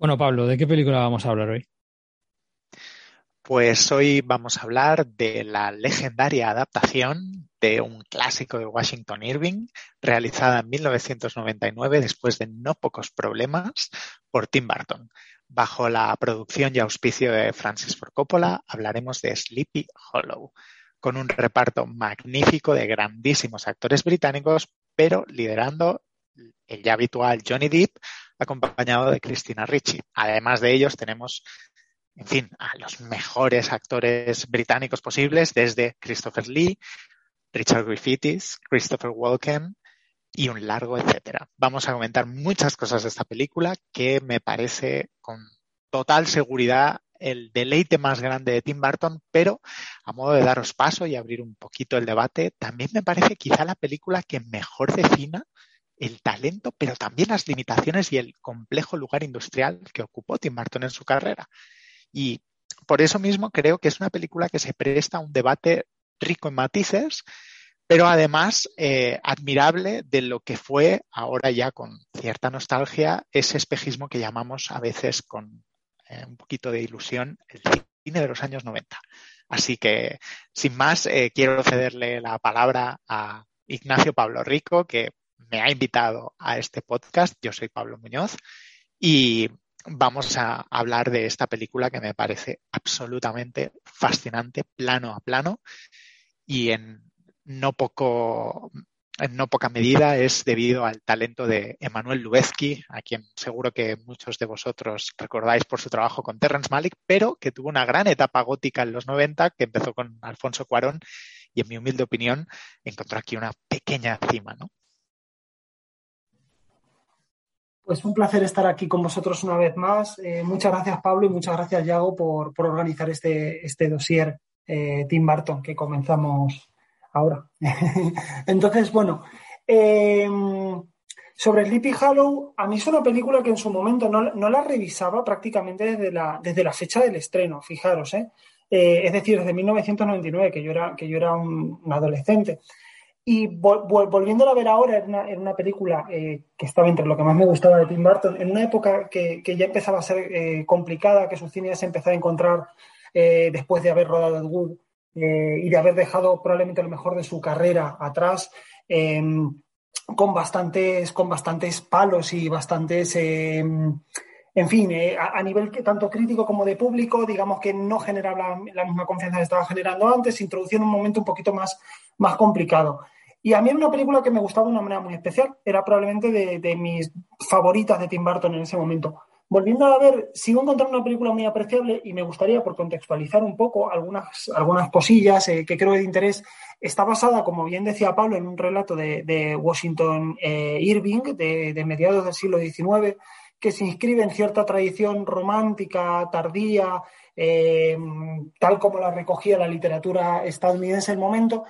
Bueno, Pablo, ¿de qué película vamos a hablar hoy? Pues hoy vamos a hablar de la legendaria adaptación de un clásico de Washington Irving, realizada en 1999 después de no pocos problemas por Tim Burton. Bajo la producción y auspicio de Francis Ford Coppola, hablaremos de Sleepy Hollow, con un reparto magnífico de grandísimos actores británicos, pero liderando el ya habitual Johnny Depp, acompañado de Christina Ricci. Además de ellos, tenemos en fin, a los mejores actores británicos posibles, desde Christopher Lee, Richard Griffiths, Christopher Walken y un largo etcétera. Vamos a comentar muchas cosas de esta película que me parece con total seguridad el deleite más grande de Tim Burton, pero a modo de daros paso y abrir un poquito el debate, también me parece quizá la película que mejor defina el talento, pero también las limitaciones y el complejo lugar industrial que ocupó Tim Burton en su carrera. Y por eso mismo creo que es una película que se presta a un debate rico en matices, pero además eh, admirable de lo que fue, ahora ya con cierta nostalgia, ese espejismo que llamamos a veces con eh, un poquito de ilusión el cine de los años 90. Así que, sin más, eh, quiero cederle la palabra a Ignacio Pablo Rico, que me ha invitado a este podcast. Yo soy Pablo Muñoz y vamos a hablar de esta película que me parece absolutamente fascinante, plano a plano, y en no poco en no poca medida es debido al talento de Emanuel Lubezki, a quien seguro que muchos de vosotros recordáis por su trabajo con Terrence Malick, pero que tuvo una gran etapa gótica en los 90, que empezó con Alfonso Cuarón y en mi humilde opinión encontró aquí una pequeña cima, ¿no? Pues un placer estar aquí con vosotros una vez más. Eh, muchas gracias, Pablo, y muchas gracias, Yago, por, organizar este, este dossier eh, Tim Burton que comenzamos ahora. Entonces, bueno, em, sobre Sleepy Hollow, a mí es una película que en su momento no, la revisaba prácticamente desde la, desde la fecha del estreno, fijaros, ¿eh? es decir, desde 1999, que yo era, que yo era un adolescente. Y volviéndola a ver ahora, en una, película eh, que estaba entre lo que más me gustaba de Tim Burton, en una época que, ya empezaba a ser eh, complicada, que su cine ya se empezaba a encontrar eh, después de haber rodado Ed Wood y de haber dejado probablemente lo mejor de su carrera atrás, em, con, bastantes, con bastantes palos y bastantes em, en fin, a, nivel tanto crítico como de público, digamos que no generaba la, misma confianza que estaba generando antes, introducía un momento un poquito más más complicado. Y a mí era una película que me gustaba de una manera muy especial. Era probablemente de, mis favoritas de Tim Burton en ese momento. Volviendo a ver, sigo encontrando una película muy apreciable y me gustaría, por contextualizar un poco algunas, algunas cosillas eh, que creo de interés, está basada, como bien decía Pablo, en un relato de, Washington eh, Irving de, mediados del siglo XIX, que se inscribe en cierta tradición romántica, tardía, eh, tal como la recogía la literatura estadounidense en el momento,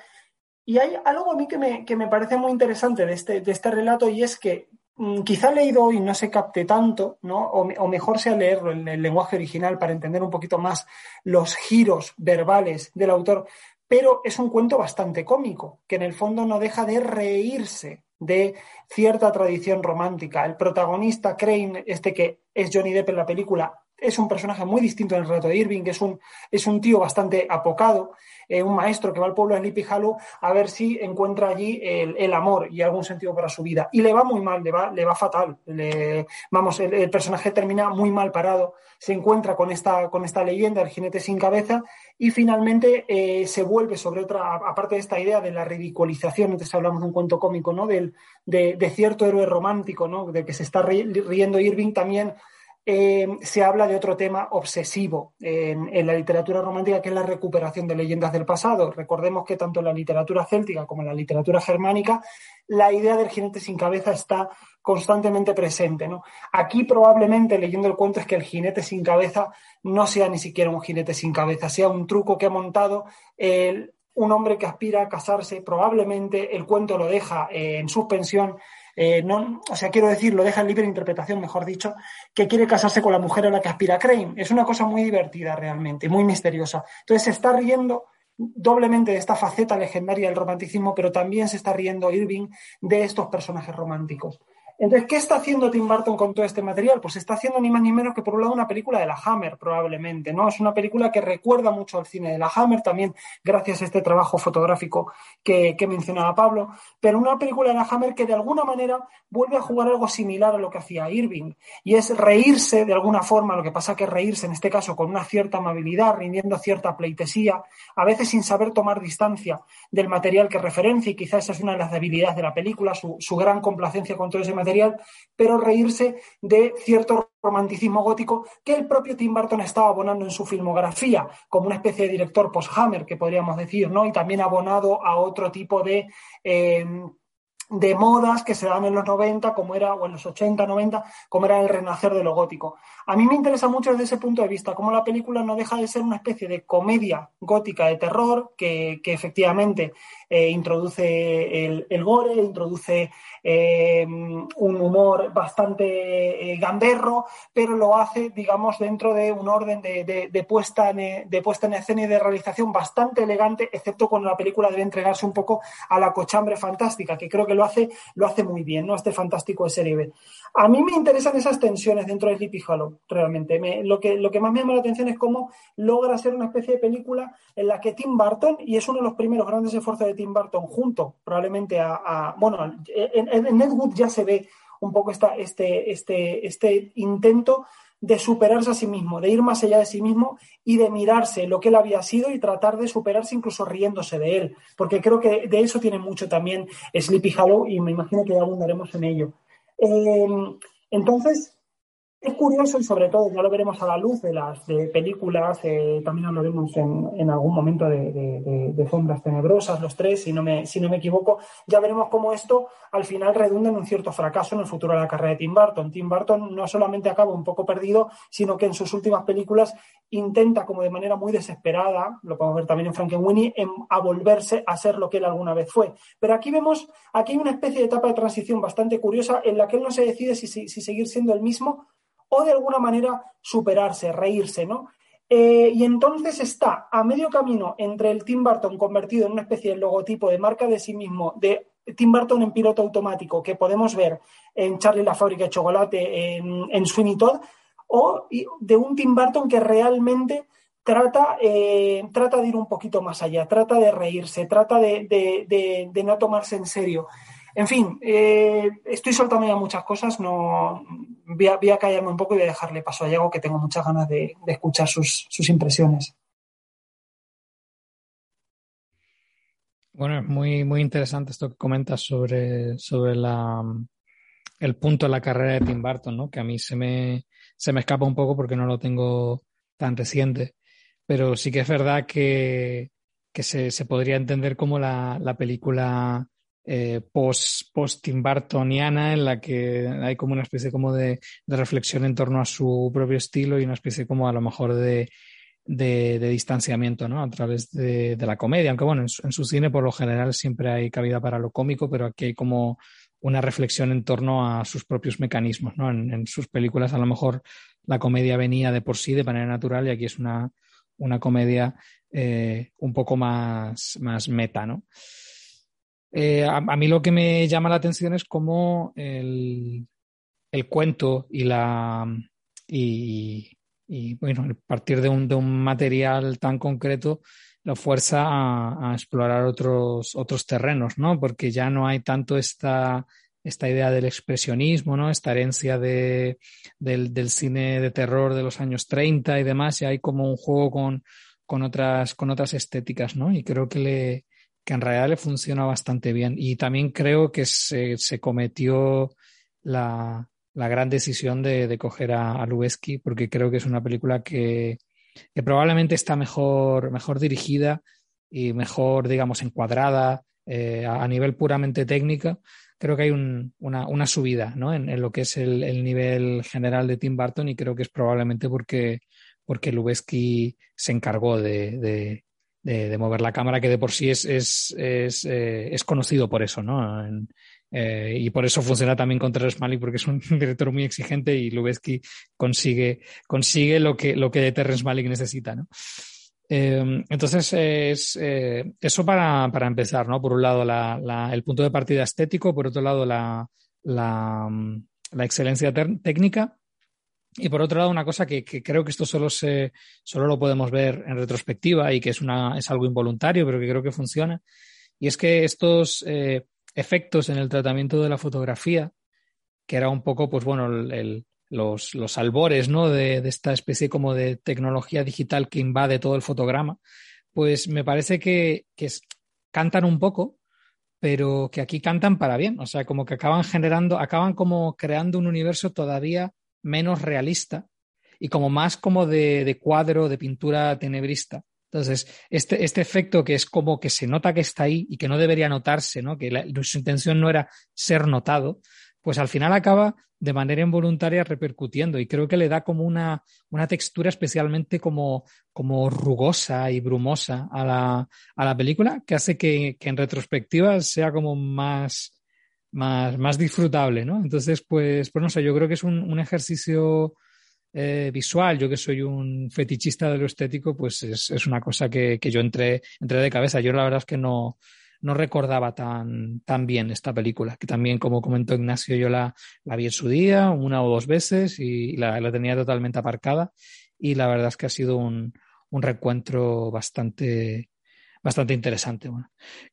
y hay algo a mí que me, parece muy interesante de este, de este relato y es que mm, quizá leído y no se capte tanto, ¿no? O, mejor sea leerlo en el lenguaje original para entender un poquito más los giros verbales del autor, pero es un cuento bastante cómico, que en el fondo no deja de reírse de cierta tradición romántica. El protagonista, Crane, este que es Johnny Depp en la película, es un personaje muy distinto en el relato de Irving, que es un, es un tío bastante apocado, eh, un maestro que va al pueblo de Sleepy a ver si encuentra allí el, amor y algún sentido para su vida. Y le va muy mal, le va, le va fatal. vamos, el, personaje termina muy mal parado, se encuentra con esta, con esta leyenda, el jinete sin cabeza, y finalmente eh, se vuelve sobre otra, aparte de esta idea de la ridiculización, antes hablamos de un cuento cómico, ¿no? Del, de, de cierto héroe romántico, ¿no? De que se está riendo Irving también eh, se habla de otro tema obsesivo en, la literatura romántica, que es la recuperación de leyendas del pasado. Recordemos que tanto en la literatura céltica como en la literatura germánica, la idea del jinete sin cabeza está constantemente presente. Aquí probablemente, leyendo el cuento, es que el jinete sin cabeza no sea ni siquiera un jinete sin cabeza, sea un truco que ha montado un hombre que aspira a casarse. Probablemente el cuento lo deja en suspensión eh, no, o sea, quiero decir, lo deja en libre interpretación, mejor dicho, que quiere casarse con la mujer a la que aspira Crane. Es una cosa muy divertida realmente, muy misteriosa. Entonces se está riendo doblemente de esta faceta legendaria del romanticismo, pero también se está riendo Irving de estos personajes románticos. Entonces, ¿qué está haciendo Tim Burton con todo este material? Pues está haciendo ni más ni menos que, por un lado, una película de la Hammer, probablemente, ¿no? Es una película que recuerda mucho al cine de la Hammer, también gracias a este trabajo fotográfico que, mencionaba Pablo, pero una película de la Hammer que de alguna manera vuelve a jugar algo similar a lo que hacía Irving, y es reírse de alguna forma, lo que pasa que reírse en este caso con una cierta amabilidad, rindiendo cierta pleitesía, a veces sin saber tomar distancia del material que referencia, y quizás esa es una de las debilidades de la película, su, su gran complacencia con todo ese material pero reírse de cierto romanticismo gótico que el propio Tim Burton estaba abonando en su filmografía, como una especie de director post-Hammer, que podríamos decir, ¿no? Y también abonado a otro tipo de. Eh, de modas que se dan en los 90, como era, o en los 80, 90, como era el renacer de lo gótico. A mí me interesa mucho desde ese punto de vista, cómo la película no deja de ser una especie de comedia gótica de terror, que, efectivamente eh, introduce el, gore, introduce eh, un humor bastante eh, gamberro, pero lo hace, digamos, dentro de un orden de, puesta en, de puesta en escena y de realización bastante elegante, excepto cuando la película debe entregarse un poco a la cochambre fantástica, que creo que lo hace, lo hace muy bien, ¿no? Este fantástico de serie B. A mí me interesan esas tensiones dentro de Sleepy Hollow, realmente. lo, que, lo que más me llama la atención es cómo logra ser una especie de película en la que Tim Burton, y es uno de los primeros grandes esfuerzos de Tim Burton, junto probablemente a, bueno, en, en, ya se ve un poco esta, este, este, este intento de superarse a sí mismo, de ir más allá de sí mismo y de mirarse lo que él había sido y tratar de superarse incluso riéndose de él, porque creo que de eso tiene mucho también Sleepy Hollow y me imagino que ya abundaremos en ello. Eh, entonces, es curioso y sobre todo ya lo veremos a la luz de las películas, eh, también hablaremos en, en algún momento de, sombras tenebrosas, los tres, si no, me, si no me equivoco, ya veremos cómo esto al final redunda en un cierto fracaso en el futuro de la carrera de Tim Burton. Tim Burton no solamente acaba un poco perdido, sino que en sus últimas películas intenta como de manera muy desesperada, lo podemos ver también en Frankenweenie, en, a volverse a ser lo que él alguna vez fue. Pero aquí vemos, aquí hay una especie de etapa de transición bastante curiosa en la que él no se decide si seguir siendo el mismo o de alguna manera superarse, reírse, ¿no? Eh, y entonces está a medio camino entre el Tim Burton convertido en una especie de logotipo de marca de sí mismo, de Tim Burton en piloto automático, que podemos ver en Charlie la fábrica de chocolate, en, en Sweeney Todd, o de un Tim Burton que realmente trata, eh, trata de ir un poquito más allá, trata de reírse, trata de no tomarse en serio. En fin, eh, estoy soltando ya muchas cosas, no voy a, callarme un poco y voy a dejarle paso a Diego, que tengo muchas ganas de, escuchar sus, impresiones. Bueno, es muy, muy interesante esto que comentas sobre, sobre la, el punto de la carrera de Tim Burton, ¿no? que a mí se me, se me escapa un poco porque no lo tengo tan reciente. Pero sí que es verdad que, se, se, podría entender como la, la película eh, post, post Tim Burtoniana en la que hay como una especie como de, reflexión en torno a su propio estilo y una especie como a lo mejor de, distanciamiento ¿no? a través de, la comedia, aunque bueno, en su, cine por lo general siempre hay cabida para lo cómico, pero aquí hay como una reflexión en torno a sus propios mecanismos. ¿no? En, sus películas a lo mejor la comedia venía de por sí de manera natural y aquí es una, una comedia eh, un poco más, más meta. ¿no? Eh, a, mí lo que me llama la atención es cómo el, cuento y la y, bueno, a partir de un, de un, material tan concreto lo fuerza a, explorar otros, otros terrenos, ¿no? Porque ya no hay tanto esta, esta idea del expresionismo, ¿no? Esta herencia de, del, del, cine de terror de los años 30 y demás, y hay como un juego con, con, otras, con otras estéticas, ¿no? Y creo que le, que en realidad le funciona bastante bien. Y también creo que se, se cometió la, la, gran decisión de, de coger a, a porque creo que es una película que, que, probablemente está mejor, mejor dirigida y mejor, digamos, encuadrada eh, a, nivel puramente técnica. Creo que hay un, una, una, subida ¿no? en, en, lo que es el, el, nivel general de Tim Burton y creo que es probablemente porque, porque Lubeski se encargó de de, mover la cámara, que de por sí es, es, es, eh, es conocido por eso, ¿no? Eh, y por eso funciona también con Terrence Malick, porque es un director muy exigente y Lubezki consigue, consigue lo que, lo que Terrence Malick necesita, ¿no? Eh, entonces, es, eso para, para, empezar, ¿no? Por un lado, la, la, el punto de partida estético, por otro lado, la, la, la excelencia técnica. Y por otro lado, una cosa que, creo que esto solo, se, solo lo podemos ver en retrospectiva y que es, una, es algo involuntario, pero que creo que funciona, y es que estos eh, efectos en el tratamiento de la fotografía, que era un poco, pues bueno, los, los, albores ¿no? De, de, esta especie como de tecnología digital que invade todo el fotograma, pues me parece que, que cantan un poco, pero que aquí cantan para bien, o sea, como que acaban generando, acaban como creando un universo todavía menos realista y como más como de, de cuadro, de pintura tenebrista. Entonces, este, este, efecto que es como que se nota que está ahí y que no debería notarse, ¿no? que la, su intención no era ser notado, pues al final acaba de manera involuntaria repercutiendo y creo que le da como una, una textura especialmente como, como rugosa y brumosa a la, a la película que hace que, que, en retrospectiva sea como más, más, más disfrutable, ¿no? Entonces, pues, pues no sé, yo creo que es un, un ejercicio eh, visual, yo que soy un fetichista de lo estético, pues es, es una cosa que, que, yo entré, entré de cabeza. Yo la verdad es que no, no recordaba tan, tan bien esta película, que también, como comentó Ignacio, yo la, la vi en su día, una o dos veces, y la, la, tenía totalmente aparcada. Y la verdad es que ha sido un, un reencuentro bastante, bastante interesante.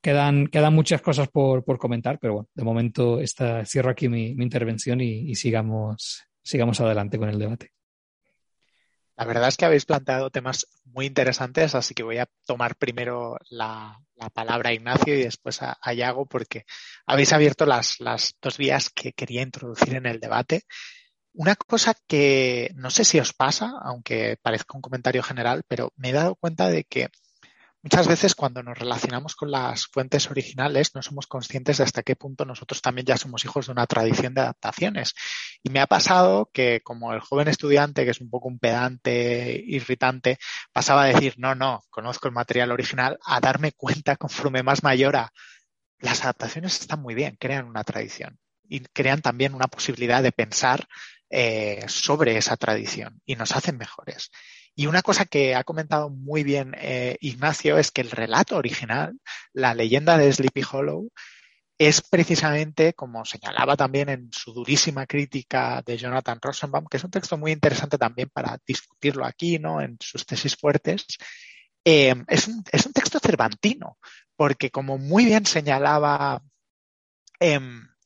Quedan, quedan muchas cosas por, por comentar, pero bueno, de momento esta, cierro aquí mi, intervención y, y, sigamos, sigamos adelante con el debate. La verdad es que habéis planteado temas muy interesantes, así que voy a tomar primero la, la palabra a Ignacio y después a, a Iago, porque habéis abierto las, las dos vías que quería introducir en el debate. Una cosa que no sé si os pasa, aunque parezca un comentario general, pero me he dado cuenta de que Muchas veces cuando nos relacionamos con las fuentes originales no somos conscientes de hasta qué punto nosotros también ya somos hijos de una tradición de adaptaciones. Y me ha pasado que como el joven estudiante, que es un poco un pedante, irritante, pasaba a decir, no, no, conozco el material original, a darme cuenta conforme más mayor a las adaptaciones están muy bien, crean una tradición y crean también una posibilidad de pensar eh, sobre esa tradición y nos hacen mejores. Y una cosa que ha comentado muy bien eh, Ignacio es que el relato original, la leyenda de Sleepy Hollow, es precisamente, como señalaba también en su durísima crítica de Jonathan Rosenbaum, que es un texto muy interesante también para discutirlo aquí, ¿no? En sus tesis fuertes, eh, es, un, es, un, texto cervantino, porque como muy bien señalaba eh,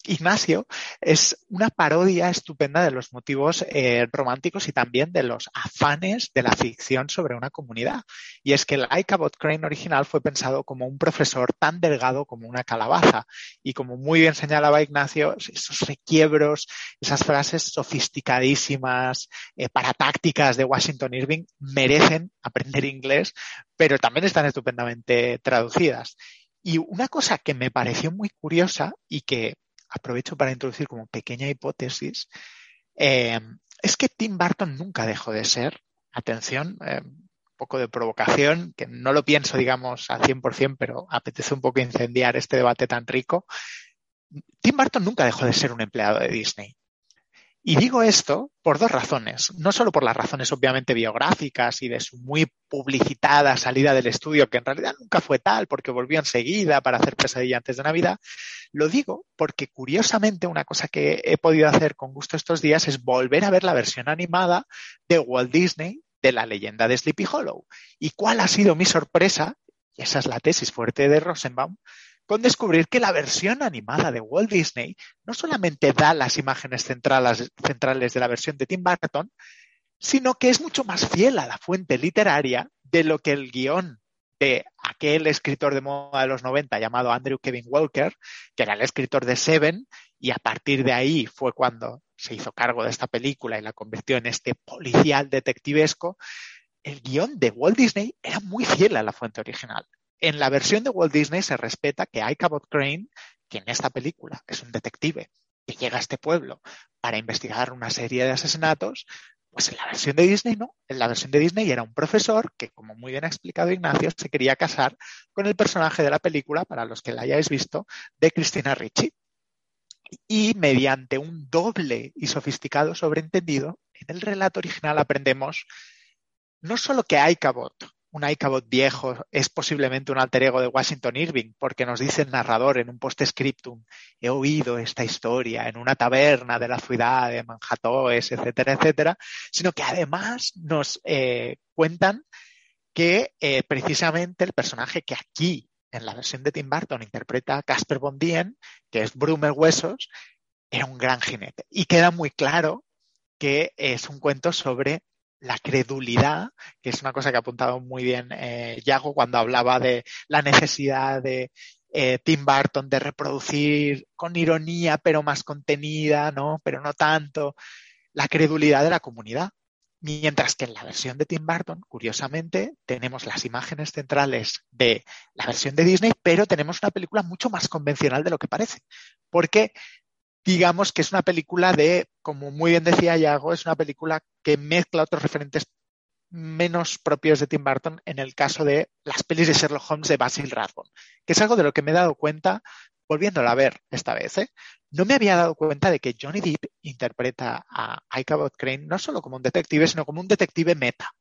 Ignacio es una parodia estupenda de los motivos eh, románticos y también de los afanes de la ficción sobre una comunidad. Y es que el Ichabod Crane original fue pensado como un profesor tan delgado como una calabaza. Y como muy bien señalaba Ignacio, esos requiebros, esas frases sofisticadísimas, eh, paratácticas de Washington Irving merecen aprender inglés, pero también están estupendamente traducidas. Y una cosa que me pareció muy curiosa y que aprovecho para introducir como pequeña hipótesis, eh, es que Tim Burton nunca dejó de ser, atención, eh, un poco de provocación, que no lo pienso, digamos, al 100%, pero apetece un poco incendiar este debate tan rico. Tim Burton nunca dejó de ser un empleado de Disney. Y digo esto por dos razones. No solo por las razones obviamente biográficas y de su muy publicitada salida del estudio, que en realidad nunca fue tal, porque volvió enseguida para hacer pesadilla antes de Navidad. Lo digo porque curiosamente una cosa que he podido hacer con gusto estos días es volver a ver la versión animada de Walt Disney de la leyenda de Sleepy Hollow. ¿Y cuál ha sido mi sorpresa? Y esa es la tesis fuerte de Rosenbaum, con descubrir que la versión animada de Walt Disney no solamente da las imágenes centrales, centrales de la versión de Tim Burton, sino que es mucho más fiel a la fuente literaria de lo que el guion de aquel escritor de moda de los 90 llamado Andrew Kevin Walker, que era el escritor de Seven, y a partir de ahí fue cuando se hizo cargo de esta película y la convirtió en este policial detectivesco, el guion de Walt Disney era muy fiel a la fuente original. En la versión de Walt Disney se respeta que Ichabod Crane, que en esta película es un detective que llega a este pueblo para investigar una serie de asesinatos, pues en la versión de Disney no. En la versión de Disney era un profesor que, como muy bien ha explicado Ignacio, se quería casar con el personaje de la película, para los que la hayáis visto, de Cristina Ricci. Y mediante un doble y sofisticado sobreentendido, en el relato original aprendemos no solo que Ichabod un Icabot viejo es posiblemente un alter ego de Washington Irving, porque nos dice el narrador en un post-scriptum, he oído esta historia en una taberna de la ciudad de Manhattan, etcétera, etcétera, sino que además nos eh, cuentan que eh, precisamente el personaje que aquí en la versión de Tim Burton interpreta a Casper Von Dien, que es Brumer Huesos, era un gran jinete. Y queda muy claro que es un cuento sobre la credulidad, que es una cosa que ha apuntado muy bien eh, Yago cuando hablaba de la necesidad de eh, Tim Burton de reproducir con ironía, pero más contenida, ¿no? Pero no tanto, la credulidad de la comunidad. Mientras que en la versión de Tim Burton, curiosamente, tenemos las imágenes centrales de la versión de Disney, pero tenemos una película mucho más convencional de lo que parece. Porque digamos que es una película de, como muy bien decía Yago, es una película que mezcla otros referentes menos propios de Tim Burton en el caso de las pelis de Sherlock Holmes de Basil Rathbone, que es algo de lo que me he dado cuenta volviéndola a ver esta vez. ¿eh? No me había dado cuenta de que Johnny Depp interpreta a Ichabod Crane no solo como un detective, sino como un detective meta.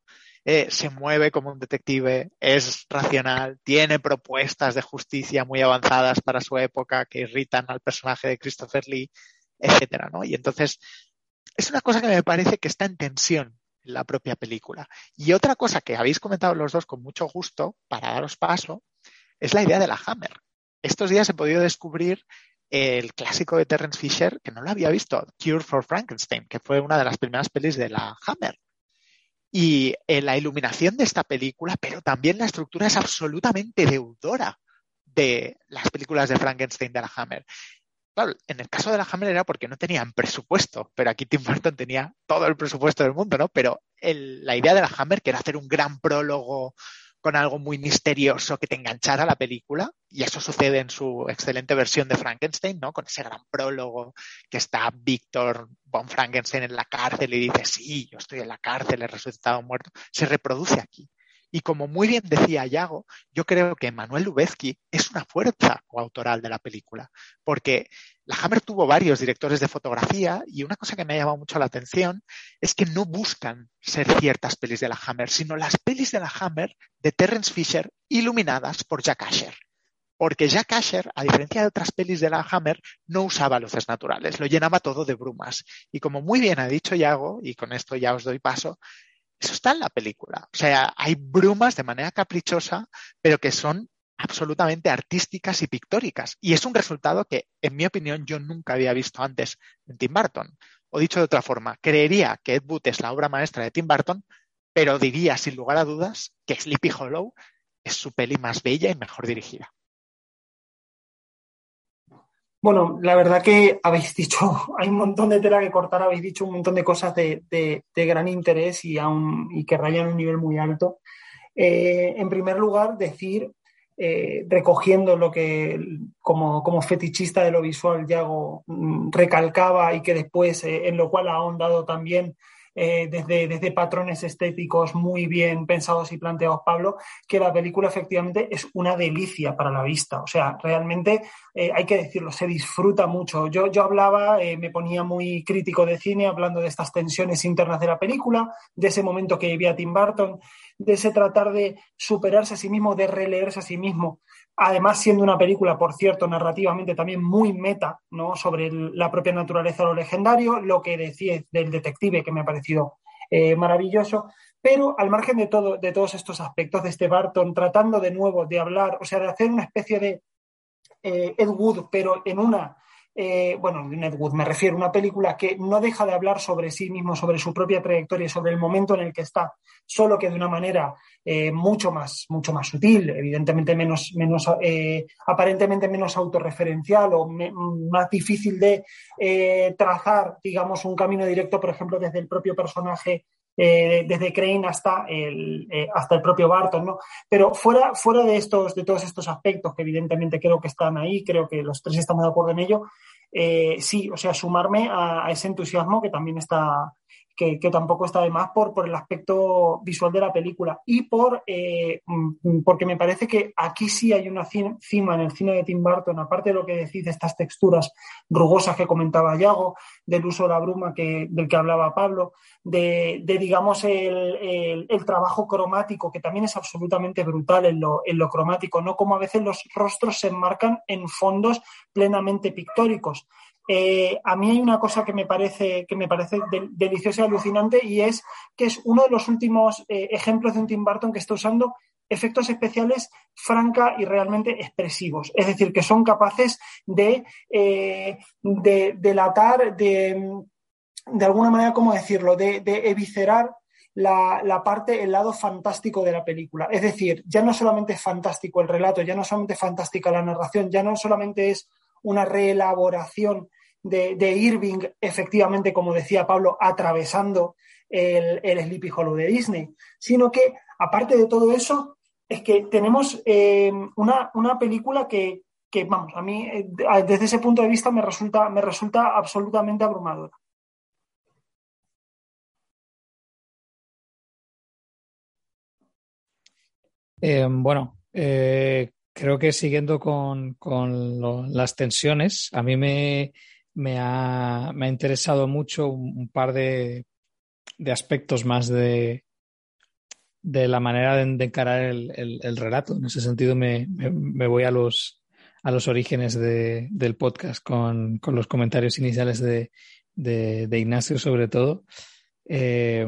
Eh, se mueve como un detective, es racional, tiene propuestas de justicia muy avanzadas para su época que irritan al personaje de Christopher Lee, etcétera, ¿no? Y entonces es una cosa que me parece que está en tensión en la propia película. Y otra cosa que habéis comentado los dos con mucho gusto para daros paso es la idea de la Hammer. Estos días he podido descubrir el clásico de Terence Fisher que no lo había visto, Cure for Frankenstein, que fue una de las primeras pelis de la Hammer. Y eh, la iluminación de esta película, pero también la estructura es absolutamente deudora de las películas de Frankenstein de la Hammer. Claro, en el caso de la Hammer era porque no tenían presupuesto, pero aquí Tim Burton tenía todo el presupuesto del mundo, ¿no? Pero la idea de la Hammer, que era hacer un gran prólogo con algo muy misterioso que te enganchara la película, y eso sucede en su excelente versión de Frankenstein, ¿no? Con ese gran prólogo que está Víctor von Frankenstein en la cárcel y dice, sí, yo estoy en la cárcel, he resucitado muerto, se reproduce aquí. Y como muy bien decía Yago, yo creo que Manuel Lubezki es una fuerza coautoral de la película, porque la Hammer tuvo varios directores de fotografía y una cosa que me ha llamado mucho la atención es que no buscan ser ciertas pelis de la Hammer, sino las pelis de la Hammer de Terence Fisher iluminadas por Jack Asher. Porque Jack Asher, a diferencia de otras pelis de la Hammer, no usaba luces naturales, lo llenaba todo de brumas. Y como muy bien ha dicho Yago, y con esto ya os doy paso, eso está en la película. O sea, hay brumas de manera caprichosa, pero que son absolutamente artísticas y pictóricas. Y es un resultado que, en mi opinión, yo nunca había visto antes en Tim Burton. O dicho de otra forma, creería que Ed Wood es la obra maestra de Tim Burton, pero diría sin lugar a dudas que Sleepy Hollow es su peli más bella y mejor dirigida. Bueno, la verdad que habéis dicho, hay un montón de tela que cortar, habéis dicho un montón de cosas de, gran interés y, y que rayan un nivel muy alto. Eh, en primer lugar, decir eh, recogiendo lo que como, como, fetichista de lo visual Yago mm, recalcaba y que después eh, en lo cual ha ahondado también eh, desde, desde, patrones estéticos muy bien pensados y planteados, Pablo, que la película efectivamente es una delicia para la vista. O sea, realmente hay que decirlo, se disfruta mucho. Yo, yo hablaba, me ponía muy crítico de cine hablando de estas tensiones internas de la película, de ese momento que vivía Tim Burton de ese tratar de superarse a sí mismo, de releerse a sí mismo. Además, siendo una película, por cierto, narrativamente también muy meta, ¿no? Sobre la propia naturaleza de lo legendario, lo que decía del detective, que me ha parecido eh, maravilloso. Pero al margen de, todo, de todos estos aspectos de este Barton, tratando de nuevo de hablar, o sea, de hacer una especie de eh, Ed Wood, pero en una eh, bueno, Netwood me refiero, una película que no deja de hablar sobre sí mismo, sobre su propia trayectoria, sobre el momento en el que está, solo que de una manera eh, mucho más, mucho más sutil, evidentemente menos, menos eh, aparentemente menos autorreferencial o más difícil de trazar, digamos, un camino directo, por ejemplo, desde el propio personaje desde Crane hasta el, hasta el propio Barton, ¿no? Pero fuera, fuera de, estos, de todos estos aspectos que evidentemente creo que están ahí, creo que los tres estamos de acuerdo en ello, eh, sí, o sea, sumarme a, ese entusiasmo que también está que, tampoco está de más por, el aspecto visual de la película y por eh, mm, porque me parece que aquí sí hay una cima en el cine de Tim Burton, aparte de lo que decís de estas texturas rugosas que comentaba Yago, del uso de la bruma que, del que hablaba Pablo, de, digamos el, trabajo cromático, que también es absolutamente brutal en lo, en lo cromático, no como a veces los rostros se enmarcan en fondos plenamente pictóricos. Eh, a mí hay una cosa que me parece, que me parece deliciosa y alucinante y es que es uno de los últimos eh, ejemplos de un Tim Burton que está usando efectos especiales franca y realmente expresivos. Es decir, que son capaces de, eh, de delatar, de, de alguna manera, ¿cómo decirlo?, de, de eviscerar la, la, parte, el lado fantástico de la película. Es decir, ya no solamente es fantástico el relato, ya no solamente es fantástica la narración, ya no solamente es una reelaboración de, Irving, efectivamente, como decía Pablo, atravesando el, el, Sleepy Hollow de Disney, sino que, aparte de todo eso, es que tenemos eh, una, película que, vamos, a mí, eh, desde ese punto de vista, me resulta, me resulta absolutamente abrumadora. Eh, bueno, creo que siguiendo con, las tensiones, a mí me, me ha, interesado mucho un, par de, aspectos más de, de la manera de, encarar el, relato. En ese sentido me, voy a los, a los orígenes del podcast con, los comentarios iniciales de, Ignacio sobre todo. Eh,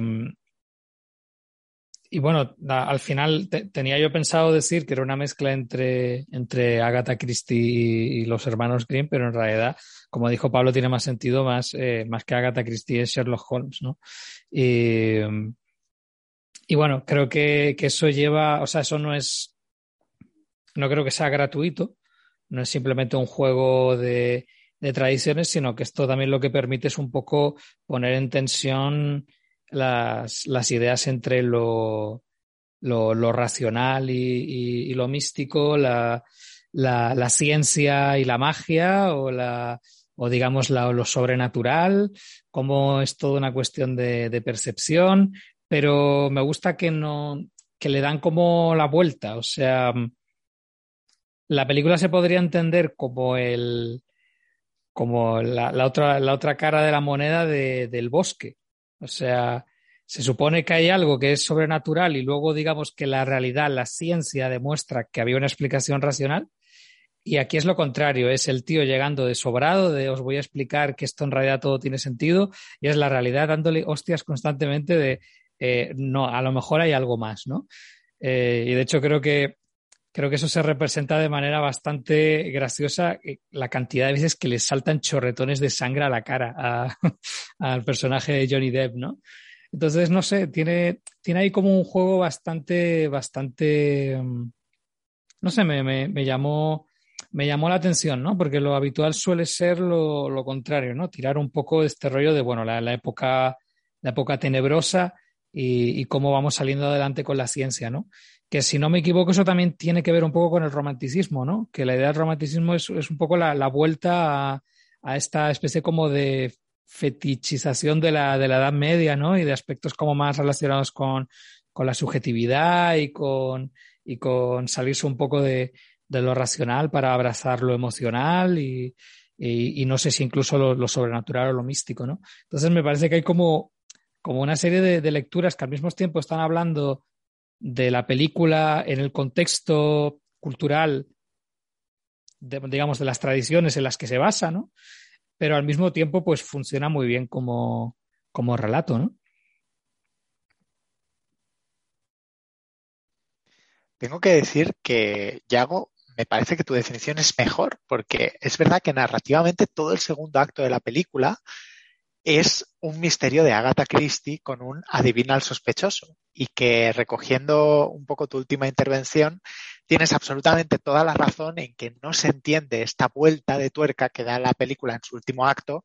y bueno, al final tenía yo pensado decir que era una mezcla entre, entre Agatha Christie y, los hermanos Grimm, pero en realidad, como dijo Pablo, tiene más sentido, más, eh, más que Agatha Christie es Sherlock Holmes, ¿no? Y, y bueno, creo que, que, eso lleva, o sea, eso no es, no creo que sea gratuito, no es simplemente un juego de, de tradiciones, sino que esto también lo que permite es un poco poner en tensión las, las ideas entre lo, lo, racional y, y, lo místico, la, la, la, ciencia y la magia o, la, o digamos la, lo sobrenatural, como es toda una cuestión de, de, percepción, pero me gusta que no que le dan como la vuelta, o sea, la película se podría entender como el como la, la otra, la otra cara de la moneda de, del bosque, o sea, se supone que hay algo que es sobrenatural y luego digamos que la realidad, la ciencia demuestra que había una explicación racional. Y aquí es lo contrario, es el tío llegando de sobrado, de os voy a explicar que esto en realidad todo tiene sentido, y es la realidad dándole hostias constantemente de eh, no, a lo mejor hay algo más, ¿no? Eh, y de hecho creo que creo que eso se representa de manera bastante graciosa eh, la cantidad de veces que le saltan chorretones de sangre a la cara al personaje de Johnny Depp, ¿no? Entonces, no sé, tiene, tiene ahí como un juego bastante, bastante, mm, no sé, me, me, llamó, me llamó la atención, ¿no? Porque lo habitual suele ser lo, lo contrario, ¿no? Tirar un poco de este rollo de, bueno, la, la época, la época tenebrosa y, y, cómo vamos saliendo adelante con la ciencia, ¿no? Que si no me equivoco, eso también tiene que ver un poco con el romanticismo, ¿no? Que la idea del romanticismo es, es un poco la, la vuelta a, a, esta especie como de fetichización de la, de la Edad Media, ¿no? Y de aspectos como más relacionados con, con la subjetividad y con, y con salirse un poco de, de lo racional para abrazar lo emocional y, y, no sé si incluso lo, lo, sobrenatural o lo místico, ¿no? Entonces me parece que hay como, como una serie de lecturas que al mismo tiempo están hablando de la película en el contexto cultural, digamos, de las tradiciones en las que se basa, ¿no? Pero al mismo tiempo, pues funciona muy bien como, como relato, ¿no? Tengo que decir que, Yago, me parece que tu definición es mejor, porque es verdad que narrativamente todo el segundo acto de la película es un misterio de Agatha Christie con un adivina al sospechoso y que recogiendo un poco tu última intervención, tienes absolutamente toda la razón en que no se entiende esta vuelta de tuerca que da la película en su último acto.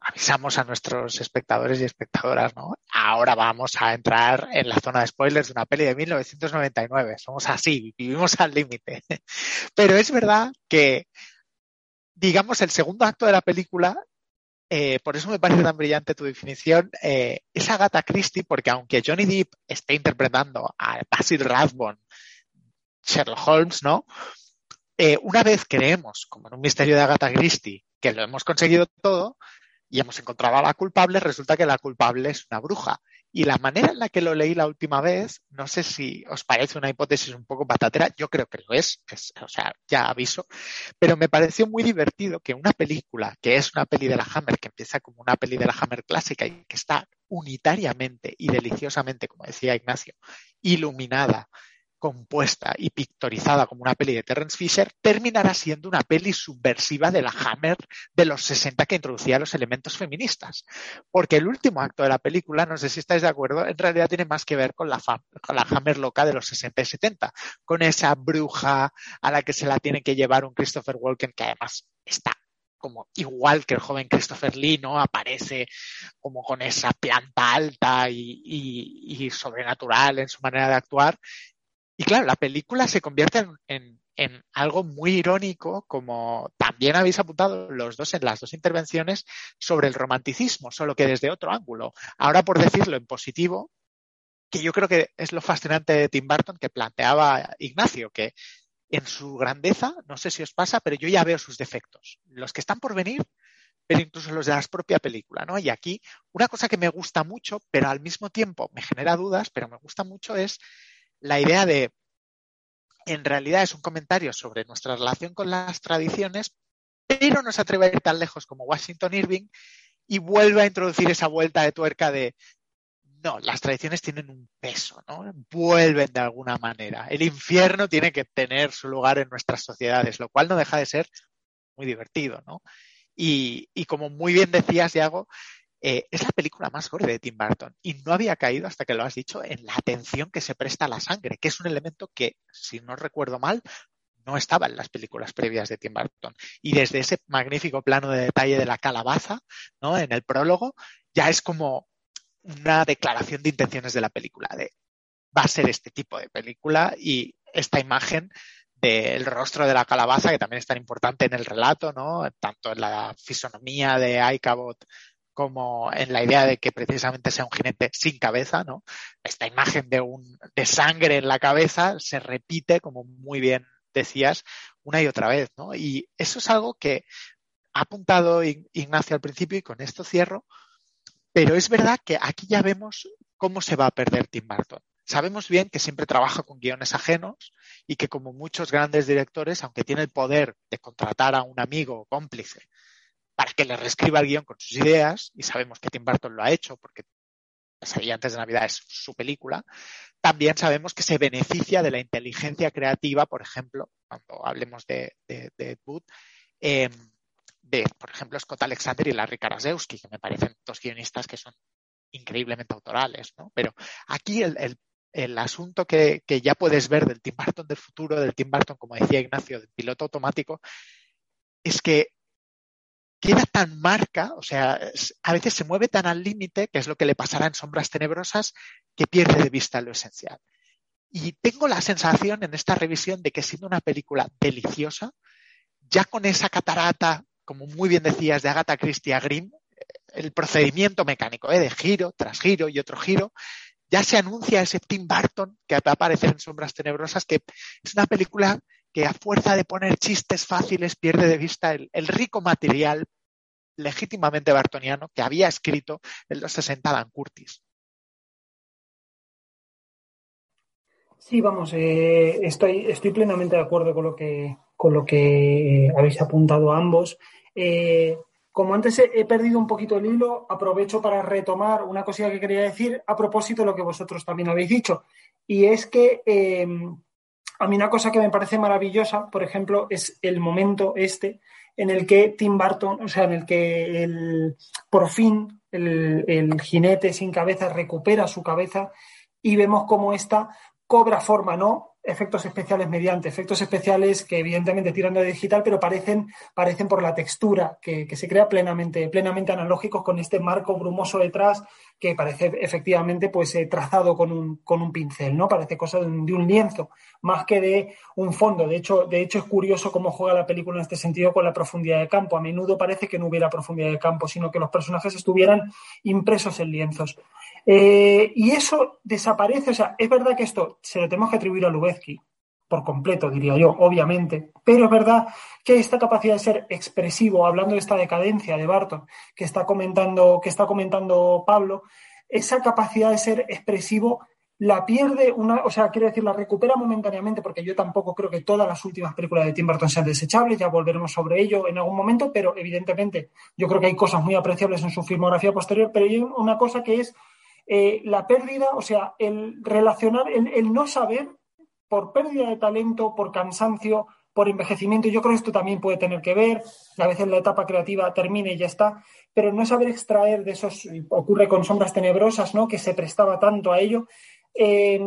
Avisamos a nuestros espectadores y espectadoras, ¿no? Ahora vamos a entrar en la zona de spoilers de una peli de 1999. Somos así, vivimos al límite. Pero es verdad que, digamos, el segundo acto de la película eh, por eso me parece tan brillante tu definición, eh, es Agatha Christie, porque aunque Johnny Depp esté interpretando a Basil Rathbone, Sherlock Holmes, ¿no? Eh, una vez creemos, como en un misterio de Agatha Christie, que lo hemos conseguido todo y hemos encontrado a la culpable, resulta que la culpable es una bruja. Y la manera en la que lo leí la última vez, no sé si os parece una hipótesis un poco patatera, yo creo que lo es, o sea, ya aviso, pero me pareció muy divertido que una película, que es una peli de la Hammer, que empieza como una peli de la Hammer clásica y que está unitariamente y deliciosamente, como decía Ignacio, iluminada compuesta y pictorizada como una peli de Terence Fisher, terminará siendo una peli subversiva de la Hammer de los 60 que introducía los elementos feministas. Porque el último acto de la película, no sé si estáis de acuerdo, en realidad tiene más que ver con la, Hammer loca de los 60 y 70, con esa bruja a la que se la tiene que llevar un Christopher Walken que además está como igual que el joven Christopher Lee, ¿no? Aparece como con esa planta alta y, sobrenatural en su manera de actuar y claro, la película se convierte en, algo muy irónico, como también habéis apuntado los dos en las dos intervenciones, sobre el romanticismo, solo que desde otro ángulo. Ahora, por decirlo en positivo, que yo creo que es lo fascinante de Tim Burton que planteaba Ignacio, que en su grandeza, no sé si os pasa, pero yo ya veo sus defectos. Los que están por venir, pero incluso los de la propia película, ¿no? Y aquí, una cosa que me gusta mucho, pero al mismo tiempo me genera dudas, pero me gusta mucho, es la idea de, en realidad es un comentario sobre nuestra relación con las tradiciones, pero no se atreve a ir tan lejos como Washington Irving y vuelve a introducir esa vuelta de tuerca de, no, las tradiciones tienen un peso, ¿no? Vuelven de alguna manera. El infierno tiene que tener su lugar en nuestras sociedades, lo cual no deja de ser muy divertido, ¿no? Y, como muy bien decías, Diago, eh, es la película más gore de Tim Burton y no había caído, hasta que lo has dicho, en la atención que se presta a la sangre, que es un elemento que, si no recuerdo mal, no estaba en las películas previas de Tim Burton. Y desde ese magnífico plano de detalle de la calabaza, ¿no? En el prólogo, ya es como una declaración de intenciones de la película, de va a ser este tipo de película y esta imagen del rostro de la calabaza, que también es tan importante en el relato, ¿no? Tanto en la fisonomía de Icabot como en la idea de que precisamente sea un jinete sin cabeza, ¿no? Esta imagen de un de sangre en la cabeza se repite, como muy bien decías, una y otra vez, ¿no? Y eso es algo que ha apuntado Ignacio al principio y con esto cierro, pero es verdad que aquí ya vemos cómo se va a perder Tim Burton. Sabemos bien que siempre trabaja con guiones ajenos y que como muchos grandes directores, aunque tiene el poder de contratar a un amigo o cómplice para que le reescriba el guion con sus ideas, y sabemos que Tim Burton lo ha hecho porque Pesadilla antes de Navidad es su película, también sabemos que se beneficia de la inteligencia creativa, por ejemplo, cuando hablemos de, de, de Wood, em, de, por ejemplo, Scott Alexander y Larry Karaszewski, que me parecen dos guionistas que son increíblemente autorales, ¿no? Pero aquí el, el, asunto que, que, ya puedes ver del Tim Burton del futuro, del Tim Burton, como decía Ignacio, del piloto automático, es que queda tan marca, o sea, a veces se mueve tan al límite, que es lo que le pasará en Sombras Tenebrosas, que pierde de vista lo esencial. Y tengo la sensación en esta revisión de que siendo una película deliciosa, ya con esa catarata, como muy bien decías, de Agatha Christie a Grimm, el procedimiento mecánico ¿eh? de giro tras giro y otro giro, ya se anuncia ese Tim Burton que va a aparecer en Sombras Tenebrosas, que es una película que a fuerza de poner chistes fáciles pierde de vista el, rico material legítimamente bartoniano que había escrito en los 60 Dan Curtis. Sí, vamos, eh, estoy, estoy plenamente de acuerdo con lo que, con lo que habéis apuntado ambos. Eh, como antes he, perdido un poquito el hilo, aprovecho para retomar una cosilla que quería decir a propósito de lo que vosotros también habéis dicho. Y es que eh, a mí una cosa que me parece maravillosa, por ejemplo, es el momento este en el que Tim Burton, o sea, en el que el, por fin el, jinete sin cabeza recupera su cabeza y vemos cómo esta cobra forma, ¿no? Efectos especiales mediante efectos especiales que evidentemente tiran de digital, pero parecen, parecen por la textura que, se crea plenamente, plenamente analógicos con este marco brumoso detrás, que parece efectivamente pues eh, trazado con un, con un pincel, ¿no? Parece cosa de un, de un, lienzo, más que de un fondo. De hecho, de hecho, es curioso cómo juega la película en este sentido con la profundidad de campo. A menudo parece que no hubiera profundidad de campo, sino que los personajes estuvieran impresos en lienzos. Eh, y eso desaparece, o sea, es verdad que esto se lo tenemos que atribuir a Lubezki, por completo, diría yo, obviamente. Pero es verdad que esta capacidad de ser expresivo, hablando de esta decadencia de Barton que está comentando, que está comentando Pablo, esa capacidad de ser expresivo la pierde una, o sea, quiero decir, la recupera momentáneamente, porque yo tampoco creo que todas las últimas películas de Tim Burton sean desechables, ya volveremos sobre ello en algún momento, pero evidentemente yo creo que hay cosas muy apreciables en su filmografía posterior, pero hay una cosa que es eh, la pérdida, o sea, el relacionar, el no saber por pérdida de talento, por cansancio, por envejecimiento. Yo creo que esto también puede tener que ver. A veces la etapa creativa termina y ya está, pero no saber extraer de esos, ocurre con Sombras Tenebrosas, ¿no? que se prestaba tanto a ello, eh,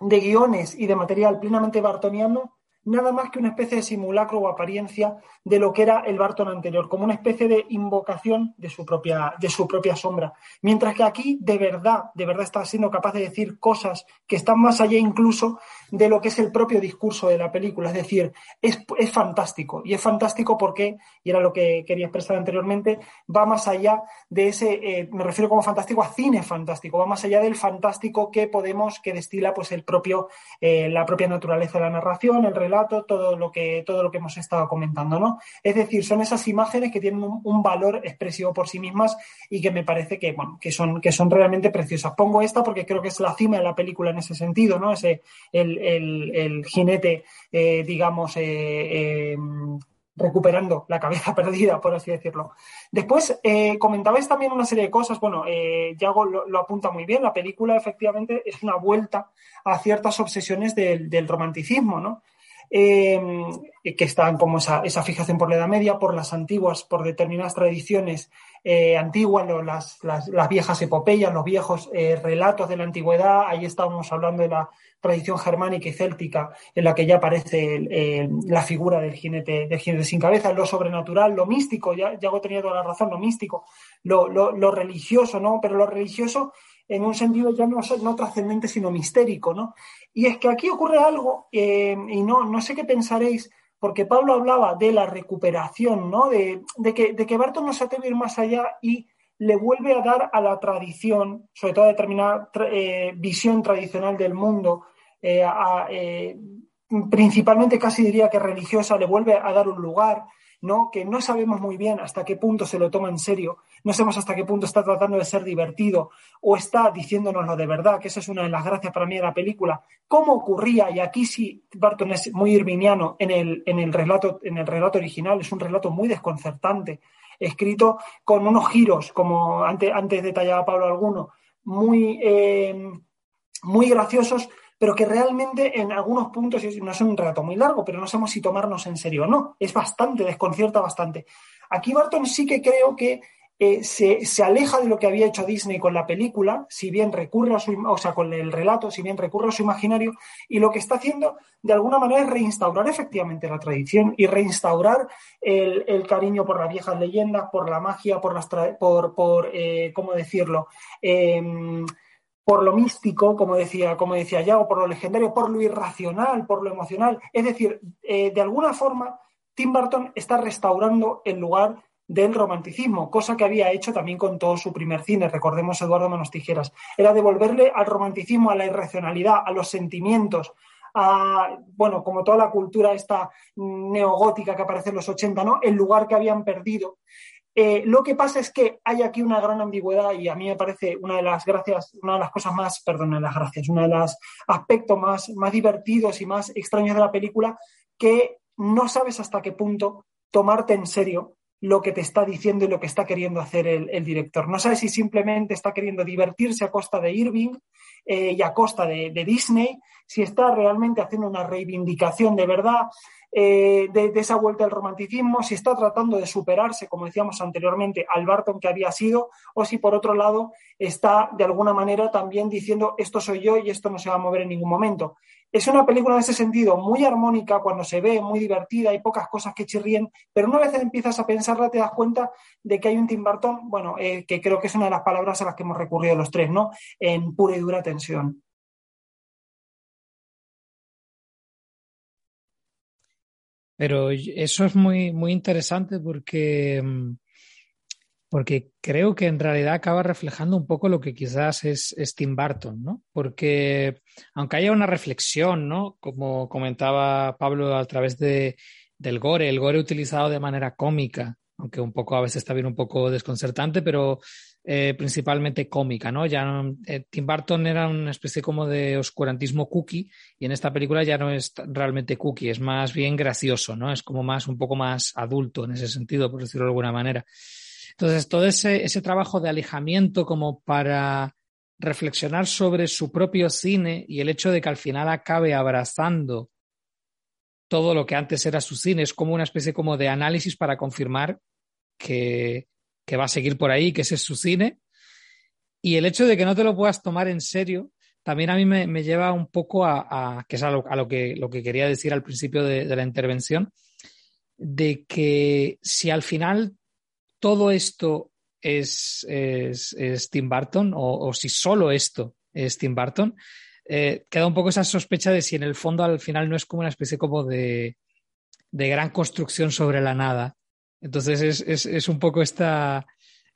de guiones y de material plenamente bartoniano, nada más que una especie de simulacro o apariencia de lo que era el Barton anterior, como una especie de invocación de su propia, de su propia sombra. Mientras que aquí, de verdad, de verdad está siendo capaz de decir cosas que están más allá incluso de lo que es el propio discurso de la película. Es decir, es, fantástico. Y es fantástico porque, y era lo que quería expresar anteriormente, va más allá de ese, eh, me refiero como fantástico a cine fantástico, va más allá del fantástico que podemos, que destila pues el propio, eh, la propia naturaleza de la narración, el relato, todo lo que, todo lo que hemos estado comentando, ¿no? Es decir, son esas imágenes que tienen un, valor expresivo por sí mismas y que me parece que, bueno, que son, que son realmente preciosas. Pongo esta porque creo que es la cima de la película en ese sentido, ¿no? Ese, el, el, jinete, eh, digamos, eh, eh, recuperando la cabeza perdida, por así decirlo. Después, comentabais también una serie de cosas. Bueno, Yago lo, apunta muy bien. La película, efectivamente, es una vuelta a ciertas obsesiones del, del romanticismo, ¿no? que están como esa, esa, fijación por la Edad Media, por las antiguas, por determinadas tradiciones antiguas, las, las, viejas epopeyas, los viejos relatos de la antigüedad. Ahí estábamos hablando de la tradición germánica y céltica en la que ya aparece la figura del jinete, del jinete sin cabeza, lo sobrenatural, lo místico, ya, ya tenía toda la razón, lo místico, lo, lo, religioso, ¿no? Pero lo religioso en un sentido ya no, no trascendente, sino mistérico, ¿no? Y es que aquí ocurre algo, eh, y no, no sé qué pensaréis, porque Pablo hablaba de la recuperación, ¿no? De, que, de Barton no se atreve a ir más allá y le vuelve a dar a la tradición, sobre todo a determinada eh, visión tradicional del mundo, eh, eh, principalmente casi diría que religiosa, le vuelve a dar un lugar, ¿no? que no sabemos muy bien hasta qué punto se lo toma en serio, no sabemos hasta qué punto está tratando de ser divertido o está diciéndonoslo de verdad, que esa es una de las gracias para mí de la película. ¿Cómo ocurría? Y aquí sí, Barton es muy irviniano en el, en el, relato, en el relato original, es un relato muy desconcertante escrito con unos giros, como antes, antes detallaba Pablo alguno, muy, eh, muy graciosos, pero que realmente en algunos puntos no son un relato muy largo, pero no sabemos si tomarnos en serio o no. Es bastante, desconcierta bastante. Aquí Barton sí que creo que eh, se, aleja de lo que había hecho Disney con la película, si bien recurre a su, o sea, con el relato, si bien recurre a su imaginario, y lo que está haciendo de alguna manera es reinstaurar efectivamente la tradición y reinstaurar el, cariño por las viejas leyendas, por la magia, por las, por, por eh, ¿cómo decirlo? Em, por lo místico, como decía, como decía Yago, por lo legendario, por lo irracional, por lo emocional. Es decir, eh, de alguna forma, Tim Burton está restaurando el lugar del romanticismo, cosa que había hecho también con todo su primer cine, recordemos Eduardo Manos Tijeras, era devolverle al romanticismo, a la irracionalidad, a los sentimientos, a, bueno, como toda la cultura esta neogótica que aparece en los 80, ¿no? El lugar que habían perdido. Eh, lo que pasa es que hay aquí una gran ambigüedad y a mí me parece una de las gracias, una de las cosas más, perdón, las gracias, uno de los aspectos más, más divertidos y más extraños de la película que no sabes hasta qué punto tomarte en serio lo que te está diciendo y lo que está queriendo hacer el, director. No sabes si simplemente está queriendo divertirse a costa de Irving, eh, y a costa de, Disney, si está realmente haciendo una reivindicación de verdad eh, de, esa vuelta al romanticismo, si está tratando de superarse, como decíamos anteriormente, al Barton que había sido, o si por otro lado está de alguna manera también diciendo esto soy yo y esto no se va a mover en ningún momento. Es una película en ese sentido muy armónica cuando se ve, muy divertida, hay pocas cosas que chirríen, pero una vez empiezas a pensarla te das cuenta de que hay un Tim Burton, bueno, eh, que creo que es una de las palabras a las que hemos recurrido los tres, ¿no? En pura y dura tensión. Pero eso es muy, muy interesante porque mm, porque creo que en realidad acaba reflejando un poco lo que quizás es, Tim Burton, ¿no? Porque aunque haya una reflexión, ¿no? Como comentaba Pablo a través de, del gore, el gore utilizado de manera cómica, aunque un poco a veces está bien un poco desconcertante, pero eh, principalmente cómica, ¿no? Ya eh, Tim Burton era una especie como de oscurantismo cookie y en esta película ya no es realmente cookie, es más bien gracioso, ¿no? Es como más un poco más adulto en ese sentido, por decirlo de alguna manera. Entonces, todo ese, ese trabajo de alejamiento como para reflexionar sobre su propio cine y el hecho de que al final acabe abrazando todo lo que antes era su cine, es como una especie como de análisis para confirmar que, que va a seguir por ahí, que ese es su cine. Y el hecho de que no te lo puedas tomar en serio, también a mí me, lleva un poco a, que es a, lo, que, lo que quería decir al principio de, la intervención, de que si al final todo esto es, es, Tim Burton o, si solo esto es Tim Burton, eh, queda un poco esa sospecha de si en el fondo al final no es como una especie como de, de gran construcción sobre la nada. Entonces es, es, un poco esta,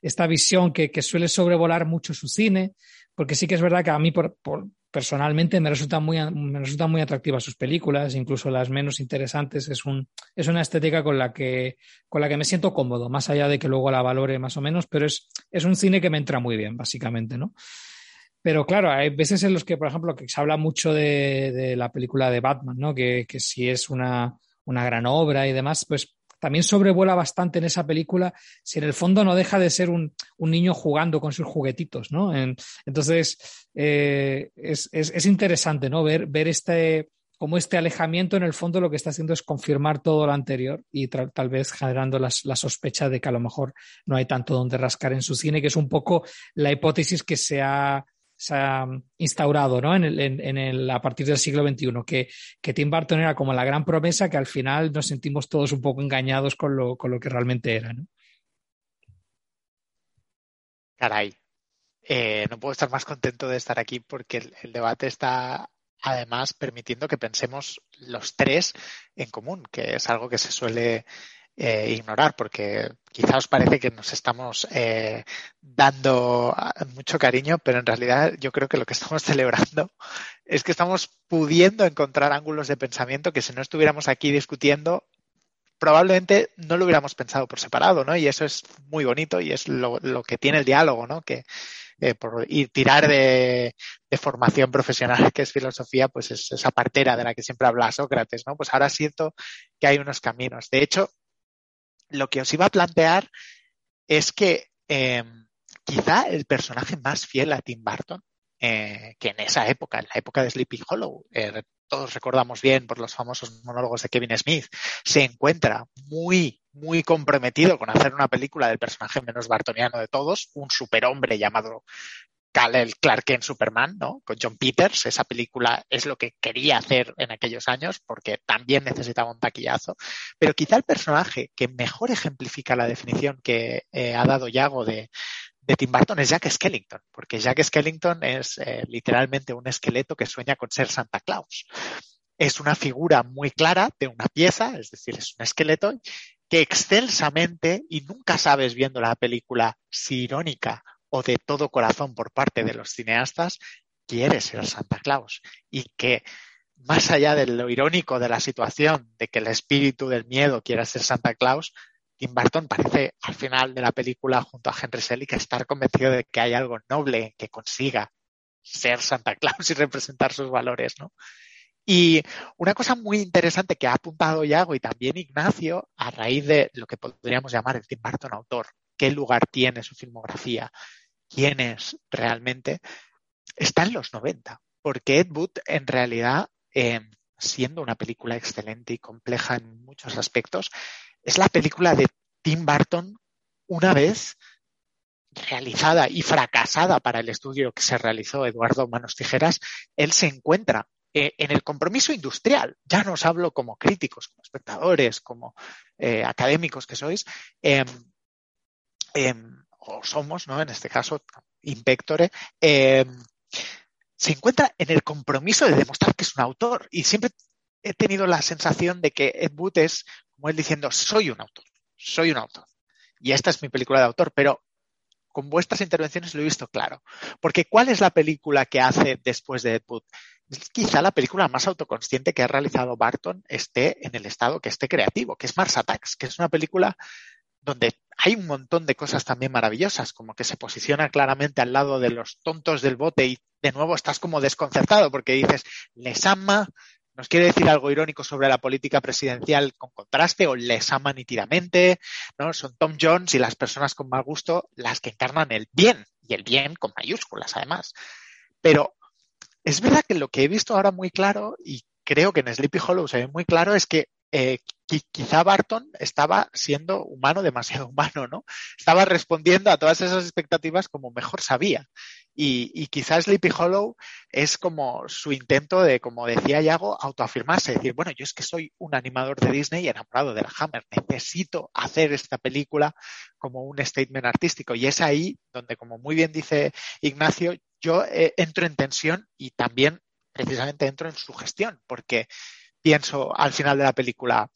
esta visión que, que, suele sobrevolar mucho su cine, porque sí que es verdad que a mí por, por, personalmente me resultan muy, me muy atractivas sus películas, incluso las menos interesantes. Es, un, es una estética con la, que, con la que me siento cómodo, más allá de que luego la valore más o menos, pero es, es un cine que me entra muy bien, básicamente, ¿no? Pero claro, hay veces en los que, por ejemplo, que se habla mucho de, de la película de Batman, ¿no? Que, que si es una, una gran obra y demás, pues también sobrevuela bastante en esa película si en el fondo no deja de ser un, un niño jugando con sus juguetitos, ¿no? entonces, eh, es, es, es, interesante, ¿no? Ver, ver este, como este alejamiento en el fondo lo que está haciendo es confirmar todo lo anterior y tal vez generando la sospecha de que a lo mejor no hay tanto donde rascar en su cine, que es un poco la hipótesis que se ha se ha instaurado ¿no? en el, a partir del siglo XXI, que, que, Tim Burton era como la gran promesa que al final nos sentimos todos un poco engañados con lo, con lo que realmente era. Caray, eh, no puedo estar más contento de estar aquí porque el debate está además permitiendo que pensemos los tres en común, que es algo que se suele eh, ignorar, porque quizá os parece que nos estamos eh, dando mucho cariño, pero en realidad yo creo que lo que estamos celebrando es que estamos pudiendo encontrar ángulos de pensamiento que si no estuviéramos aquí discutiendo, probablemente no lo hubiéramos pensado por separado, ¿no? Y eso es muy bonito y es lo, que tiene el diálogo, ¿no? Que eh, por ir tirar de, de, formación profesional que es filosofía, pues es esa partera de la que siempre habla Sócrates, ¿no? Pues ahora siento que hay unos caminos. De hecho, lo que os iba a plantear es que eh, quizá el personaje más fiel a Tim Burton, eh, que en esa época, en la época de Sleepy Hollow, eh, todos recordamos bien por los famosos monólogos de Kevin Smith, se encuentra muy, muy comprometido con hacer una película del personaje menos bartoniano de todos, un superhombre llamado el Clark Kent Superman, ¿no? Con John Peters. Esa película es lo que quería hacer en aquellos años porque también necesitaba un taquillazo. Pero quizá el personaje que mejor ejemplifica la definición que eh, ha dado Yago de, de Tim Burton es Jack Skellington, porque Jack Skellington es eh, literalmente un esqueleto que sueña con ser Santa Claus. Es una figura muy clara de una pieza, es decir, es un esqueleto que excelsamente, y nunca sabes viendo la película si irónica o de todo corazón por parte de los cineastas quiere ser Santa Claus y que más allá de lo irónico de la situación de que el espíritu del miedo quiera ser Santa Claus, Tim Burton parece al final de la película junto a Henry Selick estar convencido de que hay algo noble que consiga ser Santa Claus y representar sus valores, ¿no? Y una cosa muy interesante que ha apuntado Iago y también Ignacio a raíz de lo que podríamos llamar el Tim Burton autor, qué lugar tiene su filmografía, quién es realmente, está en los 90, porque Ed Wood en realidad, eh, siendo una película excelente y compleja en muchos aspectos, es la película de Tim Burton una vez realizada y fracasada para el estudio que se realizó Eduardo Manos Tijeras, él se encuentra eh, en el compromiso industrial. Ya no os hablo como críticos, como espectadores, como eh, académicos que sois, em, em, o somos, ¿no? En este caso, Impectore, em, se encuentra en el compromiso de demostrar que es un autor. Y siempre he tenido la sensación de que Ed Wood es como él diciendo, soy un autor, soy un autor. Y esta es mi película de autor, pero con vuestras intervenciones lo he visto claro. Porque ¿cuál es la película que hace después de Ed Wood? Quizá la película más autoconsciente que ha realizado Barton esté en el estado que esté creativo, que es Mars Attacks, que es una película donde hay un montón de cosas también maravillosas, como que se posiciona claramente al lado de los tontos del bote y de nuevo estás como desconcertado porque dices, les ama, nos quiere decir algo irónico sobre la política presidencial con contraste o les ama nítidamente, ¿no? Son Tom Jones y las personas con mal gusto las que encarnan el bien y el bien con mayúsculas además. Pero es verdad que lo que he visto ahora muy claro y creo que en Sleepy Hollow se ve muy claro es que eh, quizá Barton estaba siendo humano, demasiado humano, ¿no? Estaba respondiendo a todas esas expectativas como mejor sabía. Y, y quizá Sleepy Hollow es como su intento de, como decía Yago, autoafirmarse, decir, bueno, yo es que soy un animador de Disney y enamorado de la Hammer, necesito hacer esta película como un statement artístico. Y es ahí donde, como muy bien dice Ignacio, yo eh, entro en tensión y también precisamente entro en su gestión, porque pienso al final de la película,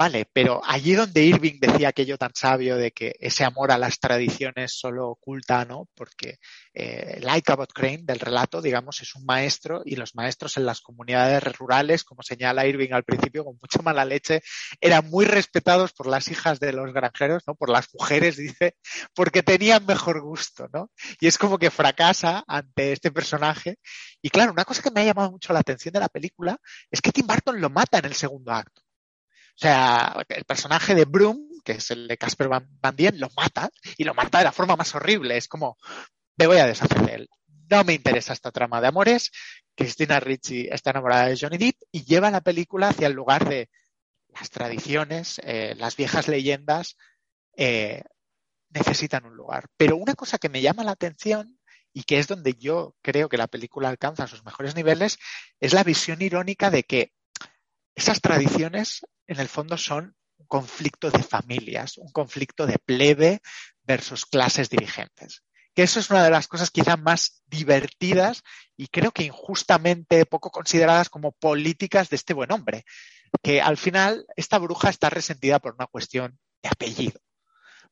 vale, pero allí donde Irving decía aquello tan sabio de que ese amor a las tradiciones solo oculta, ¿no? Porque eh, Like About Crane del relato, digamos, es un maestro y los maestros en las comunidades rurales, como señala Irving al principio, con mucha mala leche, eran muy respetados por las hijas de los granjeros, ¿no? Por las mujeres, dice, porque tenían mejor gusto, ¿no? Y es como que fracasa ante este personaje. Y claro, una cosa que me ha llamado mucho la atención de la película es que Tim Burton lo mata en el segundo acto. O sea, el personaje de Broom, que es el de Casper Van, Dien, lo mata y lo mata de la forma más horrible. Es como, me voy a deshacer de él. No me interesa esta trama de amores. Christina Ricci está enamorada de Johnny Depp y lleva la película hacia el lugar de las tradiciones, eh, las viejas leyendas eh, necesitan un lugar. Pero una cosa que me llama la atención y que es donde yo creo que la película alcanza sus mejores niveles es la visión irónica de que esas tradiciones en el fondo son un conflicto de familias, un conflicto de plebe versus clases dirigentes. Que eso es una de las cosas quizá más divertidas y creo que injustamente poco consideradas como políticas de este buen hombre. Que al final esta bruja está resentida por una cuestión de apellido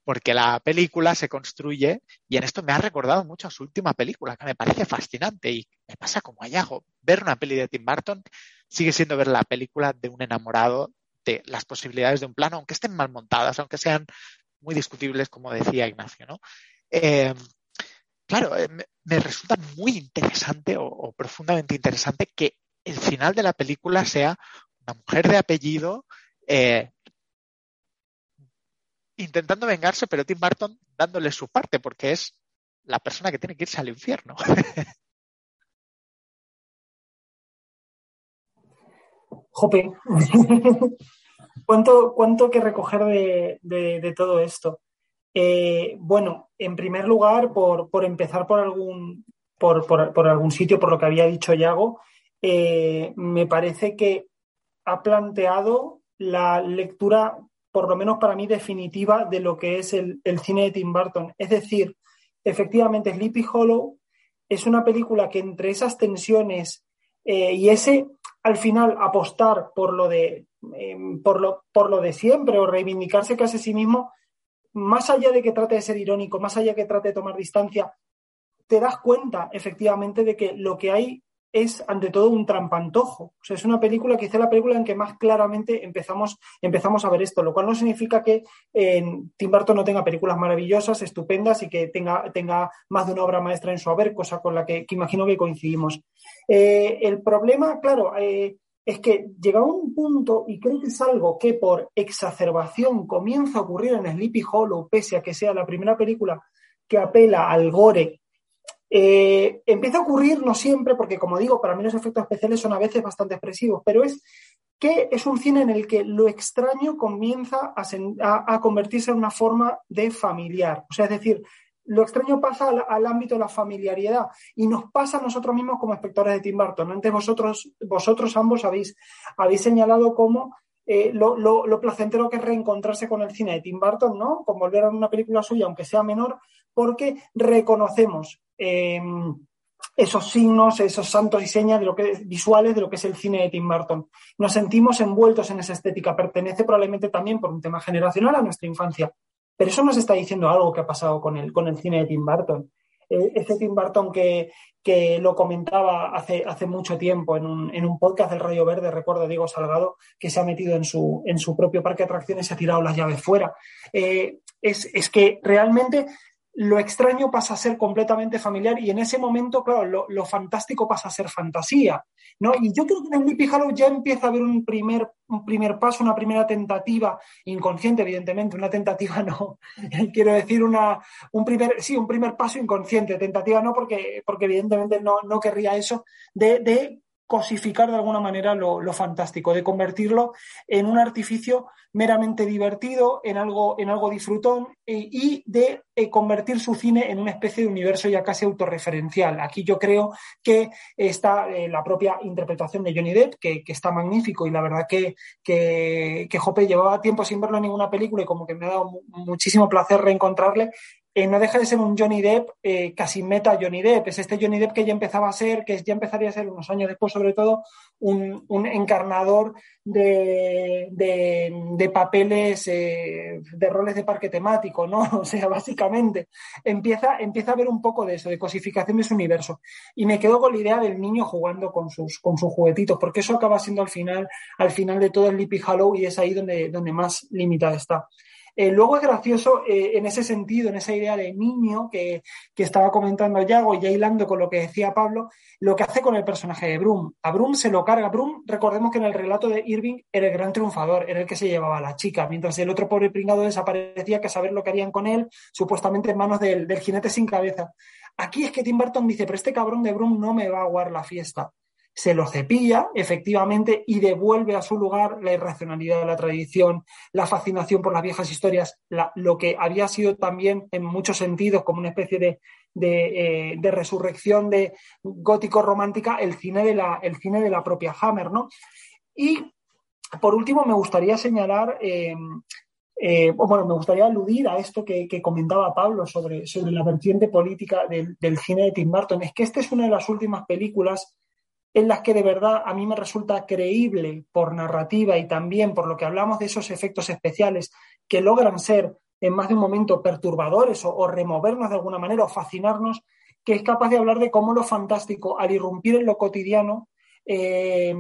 porque la película se construye, y en esto me ha recordado mucho a su última película, que me parece fascinante, y me pasa como a Yago. Ver una peli de Tim Burton sigue siendo ver la película de un enamorado de las posibilidades de un plano, aunque estén mal montadas, aunque sean muy discutibles, como decía Ignacio, ¿no? Eh, claro, eh, me, resulta muy interesante o, profundamente interesante que el final de la película sea una mujer de apellido eh, intentando vengarse, pero Tim Burton dándole su parte, porque es la persona que tiene que irse al infierno. Jope. ¿Cuánto, ¿Cuánto que recoger de, todo esto? Eh, bueno, en primer lugar, por, empezar por algún, por, algún sitio, por lo que había dicho Yago, eh, me parece que ha planteado la lectura por lo menos para mí, definitiva de lo que es el, cine de Tim Burton. Es decir, efectivamente, Sleepy Hollow es una película que entre esas tensiones eh, y ese, al final, apostar por lo de em, por, lo, por lo de siempre o reivindicarse casi a sí mismo, más allá de que trate de ser irónico, más allá de que trate de tomar distancia, te das cuenta efectivamente de que lo que hay es ante todo un trampantojo. O sea, es una película, quizá la película en que más claramente empezamos, empezamos a ver esto, lo cual no significa que Tim Burton no tenga películas maravillosas, estupendas y que tenga, tenga más de una obra maestra en su haber, cosa con la que, imagino que coincidimos. Eh, el problema, claro, eh, es que llega un punto, y creo que es algo que por exacerbación comienza a ocurrir en Sleepy Hollow, pese a que sea la primera película que apela al gore Eh, empieza a ocurrir, no siempre, porque como digo, para mí los efectos especiales son a veces bastante expresivos, pero es que es un cine en el que lo extraño comienza a, convertirse en una forma de familiar. O sea, es decir, lo extraño pasa al, ámbito de la familiaridad y nos pasa a nosotros mismos como espectadores de Tim Burton. Antes vosotros, vosotros ambos habéis, habéis señalado cómo eh, lo, placentero que es reencontrarse con el cine de Tim Burton, ¿no? Con volver a una película suya, aunque sea menor, porque reconocemos eh, esos signos, esos santos y señas de lo que, visuales de lo que es el cine de Tim Burton. Nos sentimos envueltos en esa estética, pertenece probablemente también por un tema generacional a nuestra infancia. Pero eso nos está diciendo algo que ha pasado con el, con el cine de Tim Burton. Eh, ese Tim Burton que, que lo comentaba hace, hace mucho tiempo en un, en un, podcast del Rayo Verde, recuerdo Diego Salgado, que se ha metido en su, en su propio parque de atracciones y ha tirado las llaves fuera. Eh, es, es, que realmente lo extraño pasa a ser completamente familiar y en ese momento, claro, lo, fantástico pasa a ser fantasía, ¿no? Y yo creo que en Sleepy Hollow ya empieza a haber un primer, un primer paso, una primera tentativa, inconsciente, evidentemente, una tentativa no, quiero decir, una, un primer, sí, un primer paso inconsciente, tentativa no, porque, porque evidentemente no, no querría eso, de cosificar de alguna manera lo, fantástico, de convertirlo en un artificio meramente divertido, en algo, en algo disfrutón eh, y de eh, convertir su cine en una especie de universo ya casi autorreferencial. Aquí yo creo que está eh, la propia interpretación de Johnny Depp, que, está magnífico y la verdad que, que, que Jope llevaba tiempo sin verlo en ninguna película y como que me ha dado muchísimo placer reencontrarle no deja de ser un Johnny Depp eh, casi meta Johnny Depp. Es este Johnny Depp que ya empezaba a ser, que ya empezaría a ser unos años después, sobre todo, un, encarnador de, papeles, eh, de roles de parque temático, ¿no? O sea, básicamente empieza, empieza a ver un poco de eso, de cosificación de su universo. Y me quedo con la idea del niño jugando con sus, con sus juguetitos, porque eso acaba siendo al final, al final de todo el Lippy Hollow y es ahí donde, donde más limitada está. Eh, luego es gracioso eh, en ese sentido, en esa idea de niño que, estaba comentando Yago y ya con lo que decía Pablo, lo que hace con el personaje de Brum. A Brum se lo carga. Brum, recordemos que en el relato de Irving era el gran triunfador, era el que se llevaba a la chica, mientras el otro pobre pringado desaparecía que saber lo que harían con él, supuestamente en manos del, del jinete sin cabeza. Aquí es que Tim Burton dice, pero este cabrón de Brum no me va a aguar la fiesta se lo cepilla efectivamente y devuelve a su lugar la irracionalidad de la tradición, la fascinación por las viejas historias, lo que había sido también en muchos sentidos como una especie de, de, eh, resurrección de gótico romántica, el cine de la, el cine de la propia Hammer, ¿no? Y por último, me gustaría señalar eh, eh, bueno, me gustaría aludir a esto que, comentaba Pablo sobre, sobre, la vertiente política del, del, cine de Tim Burton. Es que esta es una de las últimas películas en las que de verdad a mí me resulta creíble por narrativa y también por lo que hablamos de esos efectos especiales que logran ser en más de un momento perturbadores o, removernos de alguna manera o fascinarnos, que es capaz de hablar de cómo lo fantástico, al irrumpir en lo cotidiano, eh,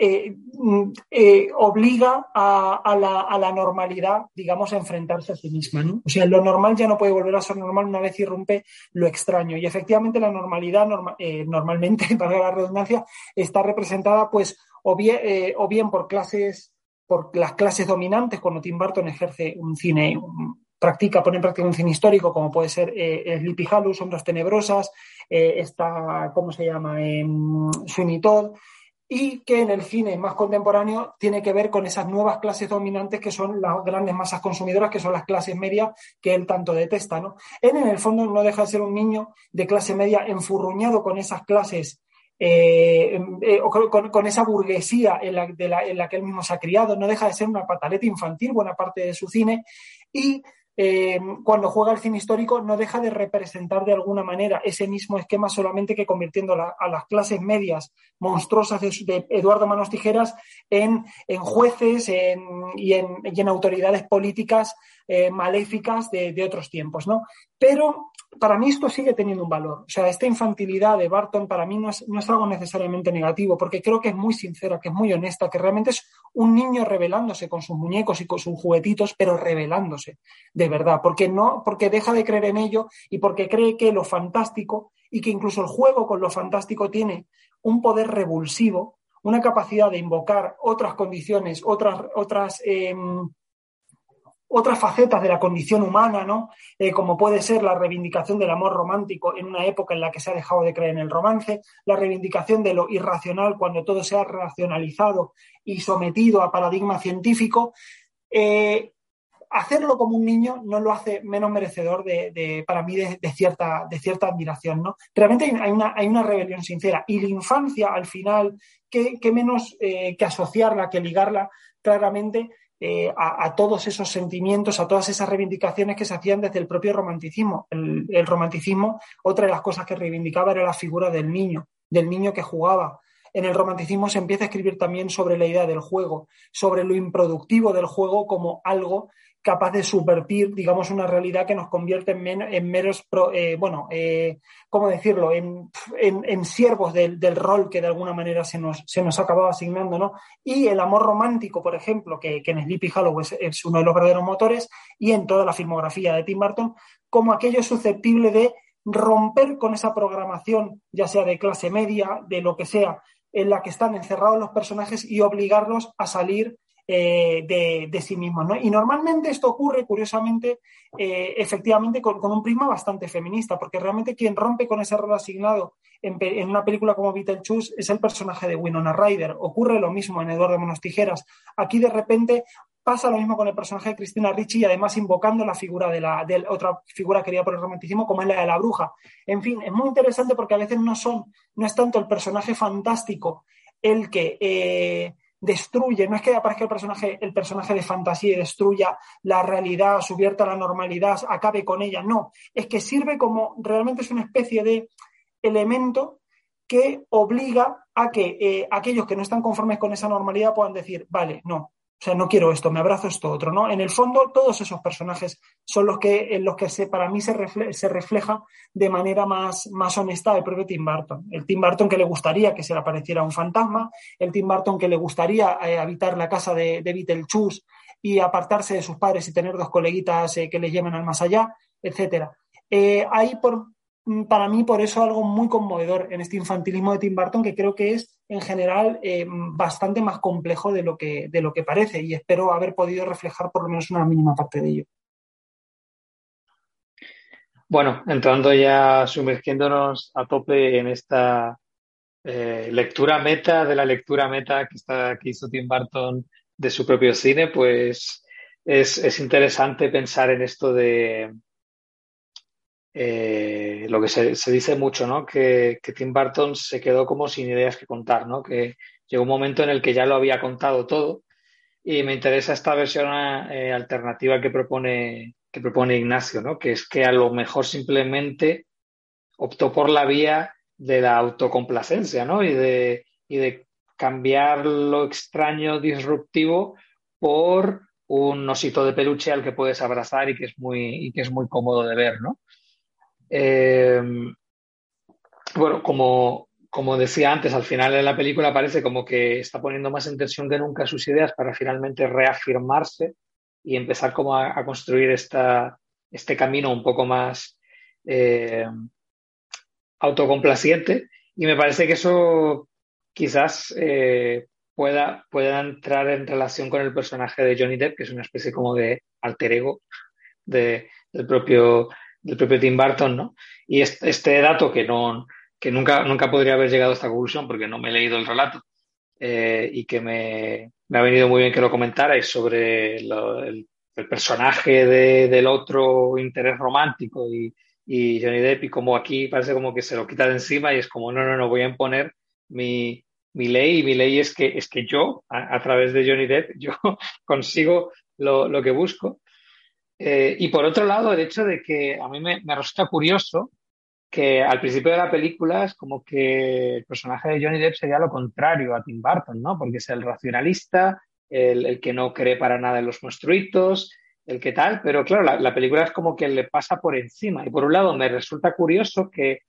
eh, mm, eh, obliga a, la, normalidad, digamos, a enfrentarse a sí misma. O sea, lo normal ya no puede volver a ser normal una vez irrumpe lo extraño. Y efectivamente la normalidad, eh, normalmente, para la redundancia, está representada pues o bien, por clases, por las clases dominantes, cuando Tim Burton ejerce un cine, practica, pone en práctica un cine histórico, como puede ser Sleepy Hollow, Sombras Tenebrosas, está, ¿cómo se llama? Todd y que en el cine más contemporáneo tiene que ver con esas nuevas clases dominantes que son las grandes masas consumidoras, que son las clases medias que él tanto detesta. ¿no? Él en el fondo no deja de ser un niño de clase media enfurruñado con esas clases, eh, eh, con, esa burguesía en la, de en la que él mismo se ha criado, no deja de ser una pataleta infantil buena parte de su cine y eh, cuando juega el cine histórico no deja de representar de alguna manera ese mismo esquema solamente que convirtiendo a las clases medias monstruosas de, Eduardo Manos Tijeras en, jueces y, en, autoridades políticas eh, maléficas de, otros tiempos. ¿no? Pero para mí esto sigue teniendo un valor. O sea, esta infantilidad de Barton para mí no es, no es, algo necesariamente negativo, porque creo que es muy sincera, que es muy honesta, que realmente es un niño revelándose con sus muñecos y con sus juguetitos, pero revelándose de verdad, porque no, porque deja de creer en ello y porque cree que lo fantástico y que incluso el juego con lo fantástico tiene un poder revulsivo, una capacidad de invocar otras condiciones, otras, otras em, otras facetas de la condición humana, ¿no? Eh, como puede ser la reivindicación del amor romántico en una época en la que se ha dejado de creer en el romance, la reivindicación de lo irracional cuando todo se ha racionalizado y sometido a paradigma científico. Eh, hacerlo como un niño no lo hace menos merecedor de, para mí de, cierta, de cierta admiración, ¿no? Realmente hay una, hay una rebelión sincera y la infancia al final, ¿qué, menos eh, que asociarla, que ligarla claramente eh, a, todos esos sentimientos, a todas esas reivindicaciones que se hacían desde el propio romanticismo. El, el, romanticismo, otra de las cosas que reivindicaba era la figura del niño, del niño que jugaba. En el romanticismo se empieza a escribir también sobre la idea del juego, sobre lo improductivo del juego como algo capaz de subvertir, digamos, una realidad que nos convierte en, meros, eh, bueno, eh, ¿cómo decirlo?, en, siervos del, rol que de alguna manera se nos, se nos acababa asignando, ¿no? Y el amor romántico, por ejemplo, que, en Sleepy Hollow es, uno de los verdaderos motores, y en toda la filmografía de Tim Burton, como aquello susceptible de romper con esa programación, ya sea de clase media, de lo que sea, en la que están encerrados los personajes y obligarlos a salir eh, de, sí mismos. Y normalmente esto ocurre, curiosamente, eh, efectivamente, con, un prisma bastante feminista, porque realmente quien rompe con ese rol asignado en, una película como Beetlejuice es el personaje de Winona Ryder. Ocurre lo mismo en Eduardo Monos Tijeras. Aquí, de repente, pasa lo mismo con el personaje de Cristina Ricci y además invocando la figura de la otra figura querida por el romanticismo como es la de la bruja. En fin, es muy interesante porque a veces no son, no es tanto el personaje fantástico el que eh, destruye, no es que aparezca el personaje, el personaje de fantasía y destruya la realidad, subierta a la normalidad, acabe con ella, no, es que sirve como, realmente es una especie de elemento que obliga a que eh, aquellos que no están conformes con esa normalidad puedan decir, vale, no, o sea, no quiero esto, me abrazo esto otro, ¿no? En el fondo, todos esos personajes son los que, en los que se, para mí se, refleja de manera más, más honesta el propio Tim Burton. El Tim Burton que le gustaría que se le apareciera un fantasma, el Tim Burton que le gustaría eh, habitar la casa de, de Beetlejuice y apartarse de sus padres y tener dos coleguitas eh, que le lleven al más allá, etcétera. Eh, ahí por, para mí por eso algo muy conmovedor en este infantilismo de Tim Burton que creo que es en general eh, bastante más complejo de lo, que, de lo que parece y espero haber podido reflejar por lo menos una mínima parte de ello. Bueno, entrando ya sumergiéndonos a tope en esta eh, lectura meta de la lectura meta que, está, que hizo Tim Burton de su propio cine, pues es interesante pensar en esto de, eh, lo que se, dice mucho, ¿no? Que, Tim Burton se quedó como sin ideas que contar, ¿no? Que llegó un momento en el que ya lo había contado todo y me interesa esta versión eh, alternativa que propone, que propone Ignacio, ¿no? Que es que a lo mejor simplemente optó por la vía de la autocomplacencia, ¿no? Y de, y de cambiar lo extraño, disruptivo, por un osito de peluche al que puedes abrazar y que es muy, y que es muy cómodo de ver, ¿no? Eh, bueno, como, como decía antes, al final de la película parece como que está poniendo más en tensión que nunca sus ideas para finalmente reafirmarse y empezar como a, construir esta, este camino un poco más eh, autocomplaciente. Y me parece que eso quizás eh, pueda, pueda entrar en relación con el personaje de Johnny Depp, que es una especie como de alter ego de, del propio del propio Tim Burton, ¿no? Y este, dato que, no, que nunca, nunca podría haber llegado a esta conclusión porque no me he leído el relato eh, y que me, ha venido muy bien que lo comentarais sobre el, personaje del otro interés romántico y, Johnny Depp y como aquí parece como que se lo quita de encima y es como, no, no, no, voy a imponer mi, ley y mi ley es que, es que yo, a, través de Johnny Depp, yo consigo lo, lo que busco eh, y por otro lado, el hecho de que a mí me, resulta curioso que al principio de la película es como que el personaje de Johnny Depp sería lo contrario a Tim Burton, ¿no? Porque es el racionalista, el, que no cree para nada en los monstruitos, el que tal, pero claro, la, película es como que le pasa por encima. Y por un lado, me resulta curioso que,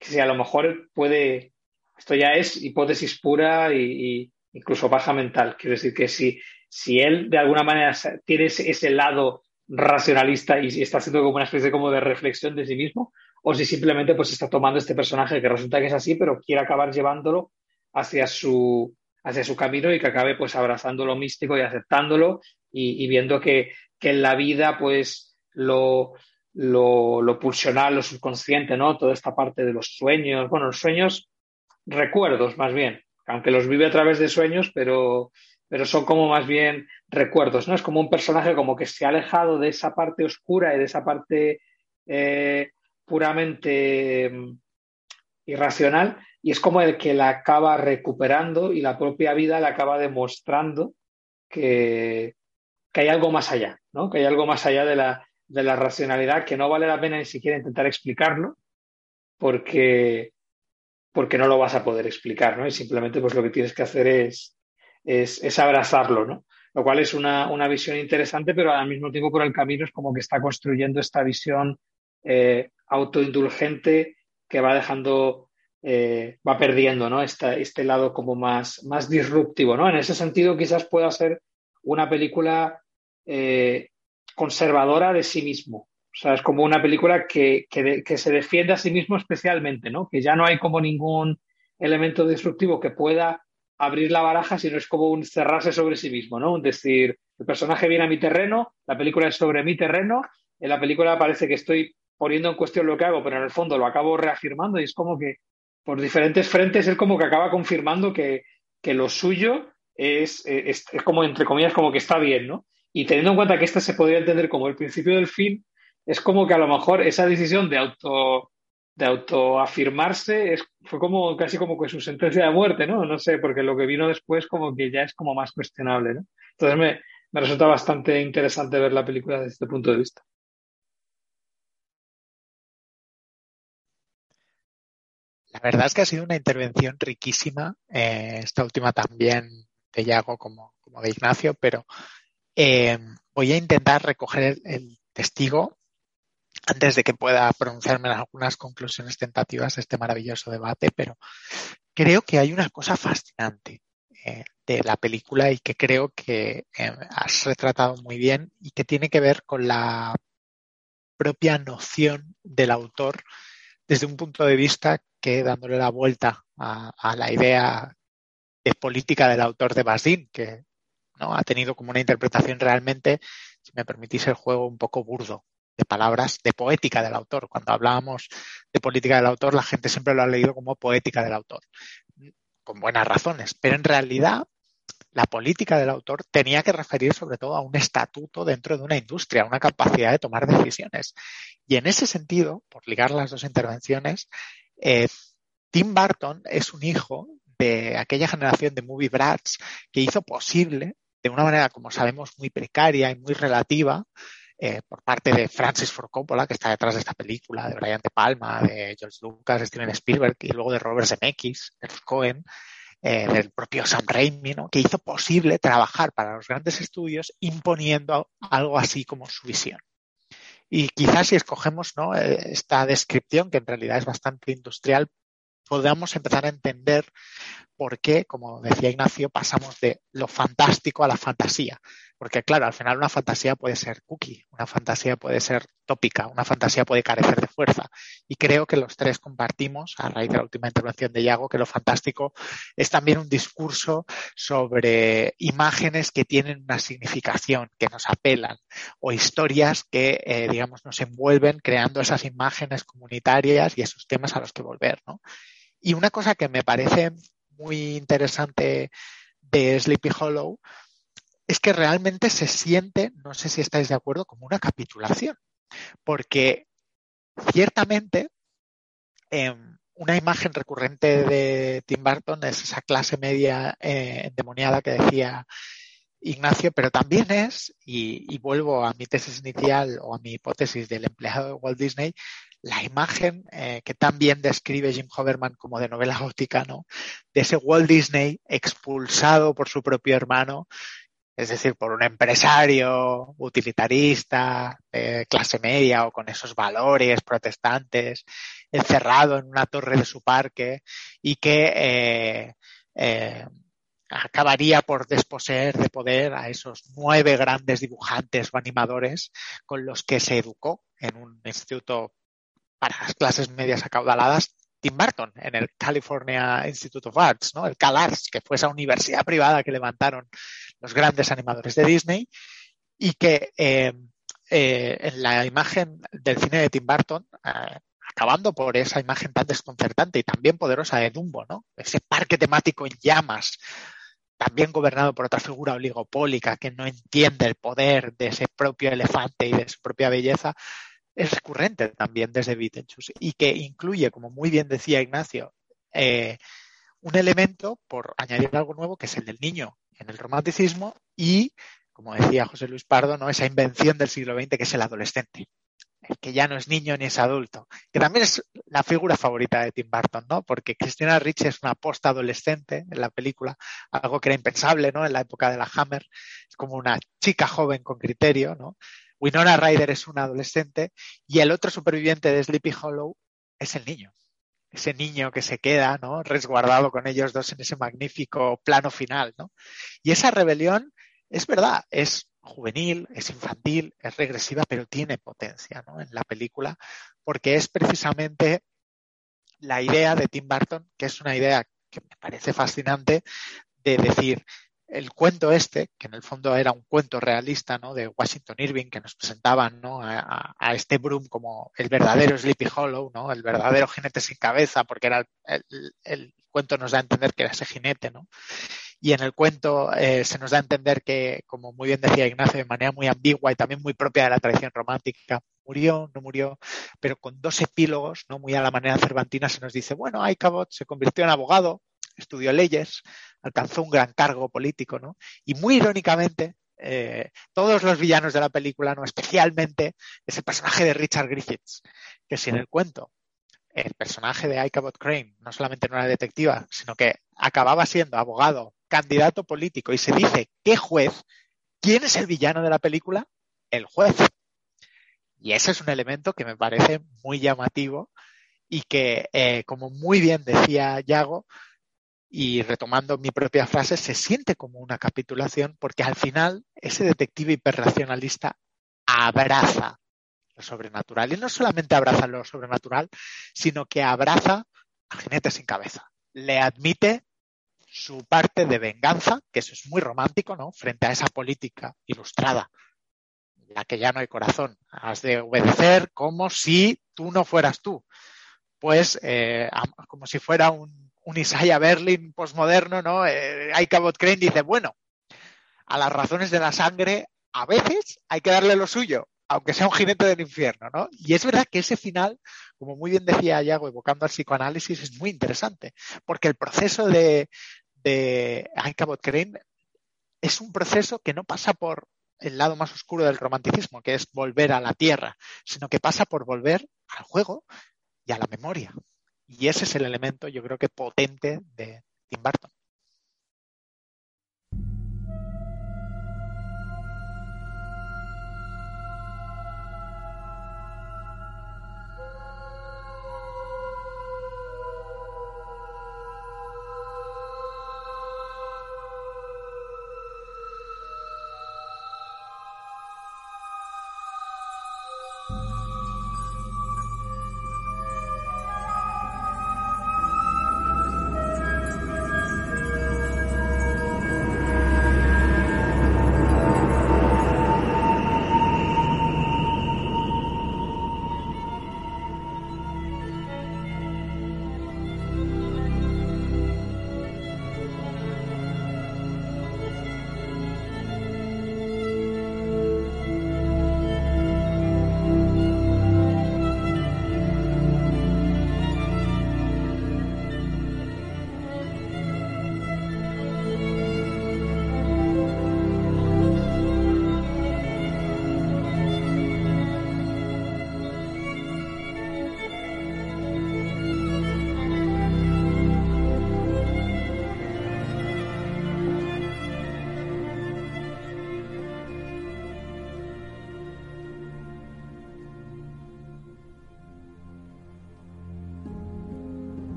si a lo mejor puede, esto ya es hipótesis pura y, incluso baja mental, quiero decir que si si él de alguna manera tiene ese, lado racionalista y está haciendo como una especie como de reflexión de sí mismo, o si simplemente pues está tomando este personaje que resulta que es así, pero quiere acabar llevándolo hacia su, hacia su camino y que acabe pues abrazando lo místico y aceptándolo y, viendo que, que, en la vida, pues, lo, lo, lo, pulsional, lo subconsciente, ¿no? Toda esta parte de los sueños, bueno, los sueños, recuerdos más bien, aunque los vive a través de sueños, pero, pero son como más bien recuerdos, ¿no? Es como un personaje como que se ha alejado de esa parte oscura y de esa parte eh, puramente mm, irracional y es como el que la acaba recuperando y la propia vida le acaba demostrando que, que hay algo más allá, ¿no? Que hay algo más allá de la, de la racionalidad que no vale la pena ni siquiera intentar explicarlo porque, porque no lo vas a poder explicar, ¿no? Y simplemente pues lo que tienes que hacer es, es, es abrazarlo, ¿no? Lo cual es una, una, visión interesante, pero al mismo tiempo por el camino es como que está construyendo esta visión eh, autoindulgente que va dejando, eh, va perdiendo, ¿no? Esta, este lado como más, más disruptivo, ¿no? En ese sentido quizás pueda ser una película eh, conservadora de sí mismo. O sea, es como una película que, que, se defiende a sí mismo especialmente, ¿no? Que ya no hay como ningún elemento disruptivo que pueda abrir la baraja, sino es como un cerrarse sobre sí mismo, ¿no? Un decir, el personaje viene a mi terreno, la película es sobre mi terreno, en la película parece que estoy poniendo en cuestión lo que hago, pero en el fondo lo acabo reafirmando y es como que por diferentes frentes él como que acaba confirmando que, que lo suyo es, es, es, como, entre comillas, como que está bien, ¿no? Y teniendo en cuenta que este se podría entender como el principio del fin, es como que a lo mejor esa decisión de auto de autoafirmarse fue como casi como que su sentencia de muerte, ¿no? No sé, porque lo que vino después como que ya es como más cuestionable, ¿no? Entonces me, me resulta bastante interesante ver la película desde este punto de vista. La verdad es que ha sido una intervención riquísima, eh, esta última también de Yago como, como de Ignacio, pero eh, voy a intentar recoger el, testigo antes de que pueda pronunciarme en algunas conclusiones tentativas de este maravilloso debate, pero creo que hay una cosa fascinante eh, de la película y que creo que eh, has retratado muy bien y que tiene que ver con la propia noción del autor desde un punto de vista que dándole la vuelta a, a la idea de política del autor de Basín, que ¿no? Ha tenido como una interpretación realmente, si me permitís el juego, un poco burdo de palabras, de poética del autor. Cuando hablábamos de política del autor, la gente siempre lo ha leído como poética del autor, con buenas razones, pero en realidad la política del autor tenía que referir sobre todo a un estatuto dentro de una industria, una capacidad de tomar decisiones. Y en ese sentido, por ligar las dos intervenciones, eh, Tim Burton es un hijo de aquella generación de movie brats que hizo posible de una manera, como sabemos, muy precaria y muy relativa, eh, por parte de Francis Ford Coppola, que está detrás de esta película, de Brian De Palma, de George Lucas, de Steven Spielberg y luego de Robert Zemeckis, de Cohen, eh, del propio Sam Raimi, ¿no? que hizo posible trabajar para los grandes estudios imponiendo algo así como su visión. Y quizás si escogemos ¿no? Eh, esta descripción, que en realidad es bastante industrial, podamos empezar a entender por qué, como decía Ignacio, pasamos de lo fantástico a la fantasía. Porque claro, al final una fantasía puede ser cookie, una fantasía puede ser tópica, una fantasía puede carecer de fuerza. Y creo que los tres compartimos, a raíz de la última intervención de Iago, que lo fantástico es también un discurso sobre imágenes que tienen una significación, que nos apelan, o historias que, eh, digamos, nos envuelven creando esas imágenes comunitarias y esos temas a los que volver, ¿no? Y una cosa que me parece muy interesante de Sleepy Hollow es que realmente se siente, no sé si estáis de acuerdo, como una capitulación, porque ciertamente eh, una imagen recurrente de Tim Burton es esa clase media eh, endemoniada que decía Ignacio, pero también es, y, y, vuelvo a mi tesis inicial o a mi hipótesis del empleado de Walt Disney, la imagen eh, que también describe Jim Hoverman como de novela gótica, ¿no? De ese Walt Disney expulsado por su propio hermano, es decir, por un empresario utilitarista, de clase media o con esos valores protestantes, encerrado en una torre de su parque y que eh, eh, acabaría por desposeer de poder a esos nueve grandes dibujantes o animadores con los que se educó en un instituto para las clases medias acaudaladas Tim Burton en el California Institute of Arts, ¿no? el CalArts, que fue esa universidad privada que levantaron los grandes animadores de Disney y que eh, eh, en la imagen del cine de Tim Burton, eh, acabando por esa imagen tan desconcertante y también poderosa de Dumbo, ¿no? Ese parque temático en llamas, también gobernado por otra figura oligopólica que no entiende el poder de ese propio elefante y de su propia belleza, es recurrente también desde Beetlejuice y que incluye, como muy bien decía Ignacio, eh, un elemento, por añadir algo nuevo, que es el del niño en el romanticismo y, como decía José Luis Pardo, ¿no? esa invención del siglo XX que es el adolescente que ya no es niño ni es adulto, que también es la figura favorita de Tim Burton, ¿no? Porque Christina Ricci es una post-adolescente en la película, algo que era impensable, ¿no? En la época de la Hammer, es como una chica joven con criterio, ¿no? Winona Ryder es una adolescente y el otro superviviente de Sleepy Hollow es el niño. Ese niño que se queda, ¿no? Resguardado con ellos dos en ese magnífico plano final, ¿no? Y esa rebelión, es verdad, es juvenil, es infantil, es regresiva, pero tiene potencia ¿no? en la película, porque es precisamente la idea de Tim Burton, que es una idea que me parece fascinante, de decir, el cuento este, que en el fondo era un cuento realista ¿no? de Washington Irving, que nos presentaban ¿no? a, este Broom como el verdadero Sleepy Hollow, ¿no? el verdadero jinete sin cabeza, porque era el, el, cuento nos da a entender que era ese jinete, ¿no? y en el cuento eh, se nos da a entender que, como muy bien decía Ignacio, de manera muy ambigua y también muy propia de la tradición romántica, murió, no murió, pero con dos epílogos, no muy a la manera cervantina, se nos dice, bueno, Icabot se convirtió en abogado, estudió leyes, alcanzó un gran cargo político, ¿no? Y muy irónicamente, eh, todos los villanos de la película, no especialmente ese personaje de Richard Griffiths, que si en el cuento el personaje de Icabot Crane no solamente no era detectiva, sino que acababa siendo abogado, candidato político y se dice qué juez, ¿quién es el villano de la película? El juez. Y ese es un elemento que me parece muy llamativo y que, eh, como muy bien decía Yago, y retomando mi propia frase, se siente como una capitulación porque al final ese detective hiperracionalista abraza lo sobrenatural. Y no solamente abraza lo sobrenatural, sino que abraza al jinete sin cabeza. Le admite su parte de venganza, que eso es muy romántico, ¿no? Frente a esa política ilustrada, la que ya no hay corazón. Has de obedecer como si tú no fueras tú. Pues eh, como si fuera un, un Isaiah Berlin postmoderno, ¿no? Eh, Crane dice, bueno, a las razones de la sangre a veces hay que darle lo suyo, aunque sea un jinete del infierno, ¿no? Y es verdad que ese final, como muy bien decía Iago, evocando al psicoanálisis, es muy interesante, porque el proceso de, de Crane es un proceso que no pasa por el lado más oscuro del romanticismo, que es volver a la tierra, sino que pasa por volver al juego y a la memoria. Y ese es el elemento, yo creo que potente de Tim Burton.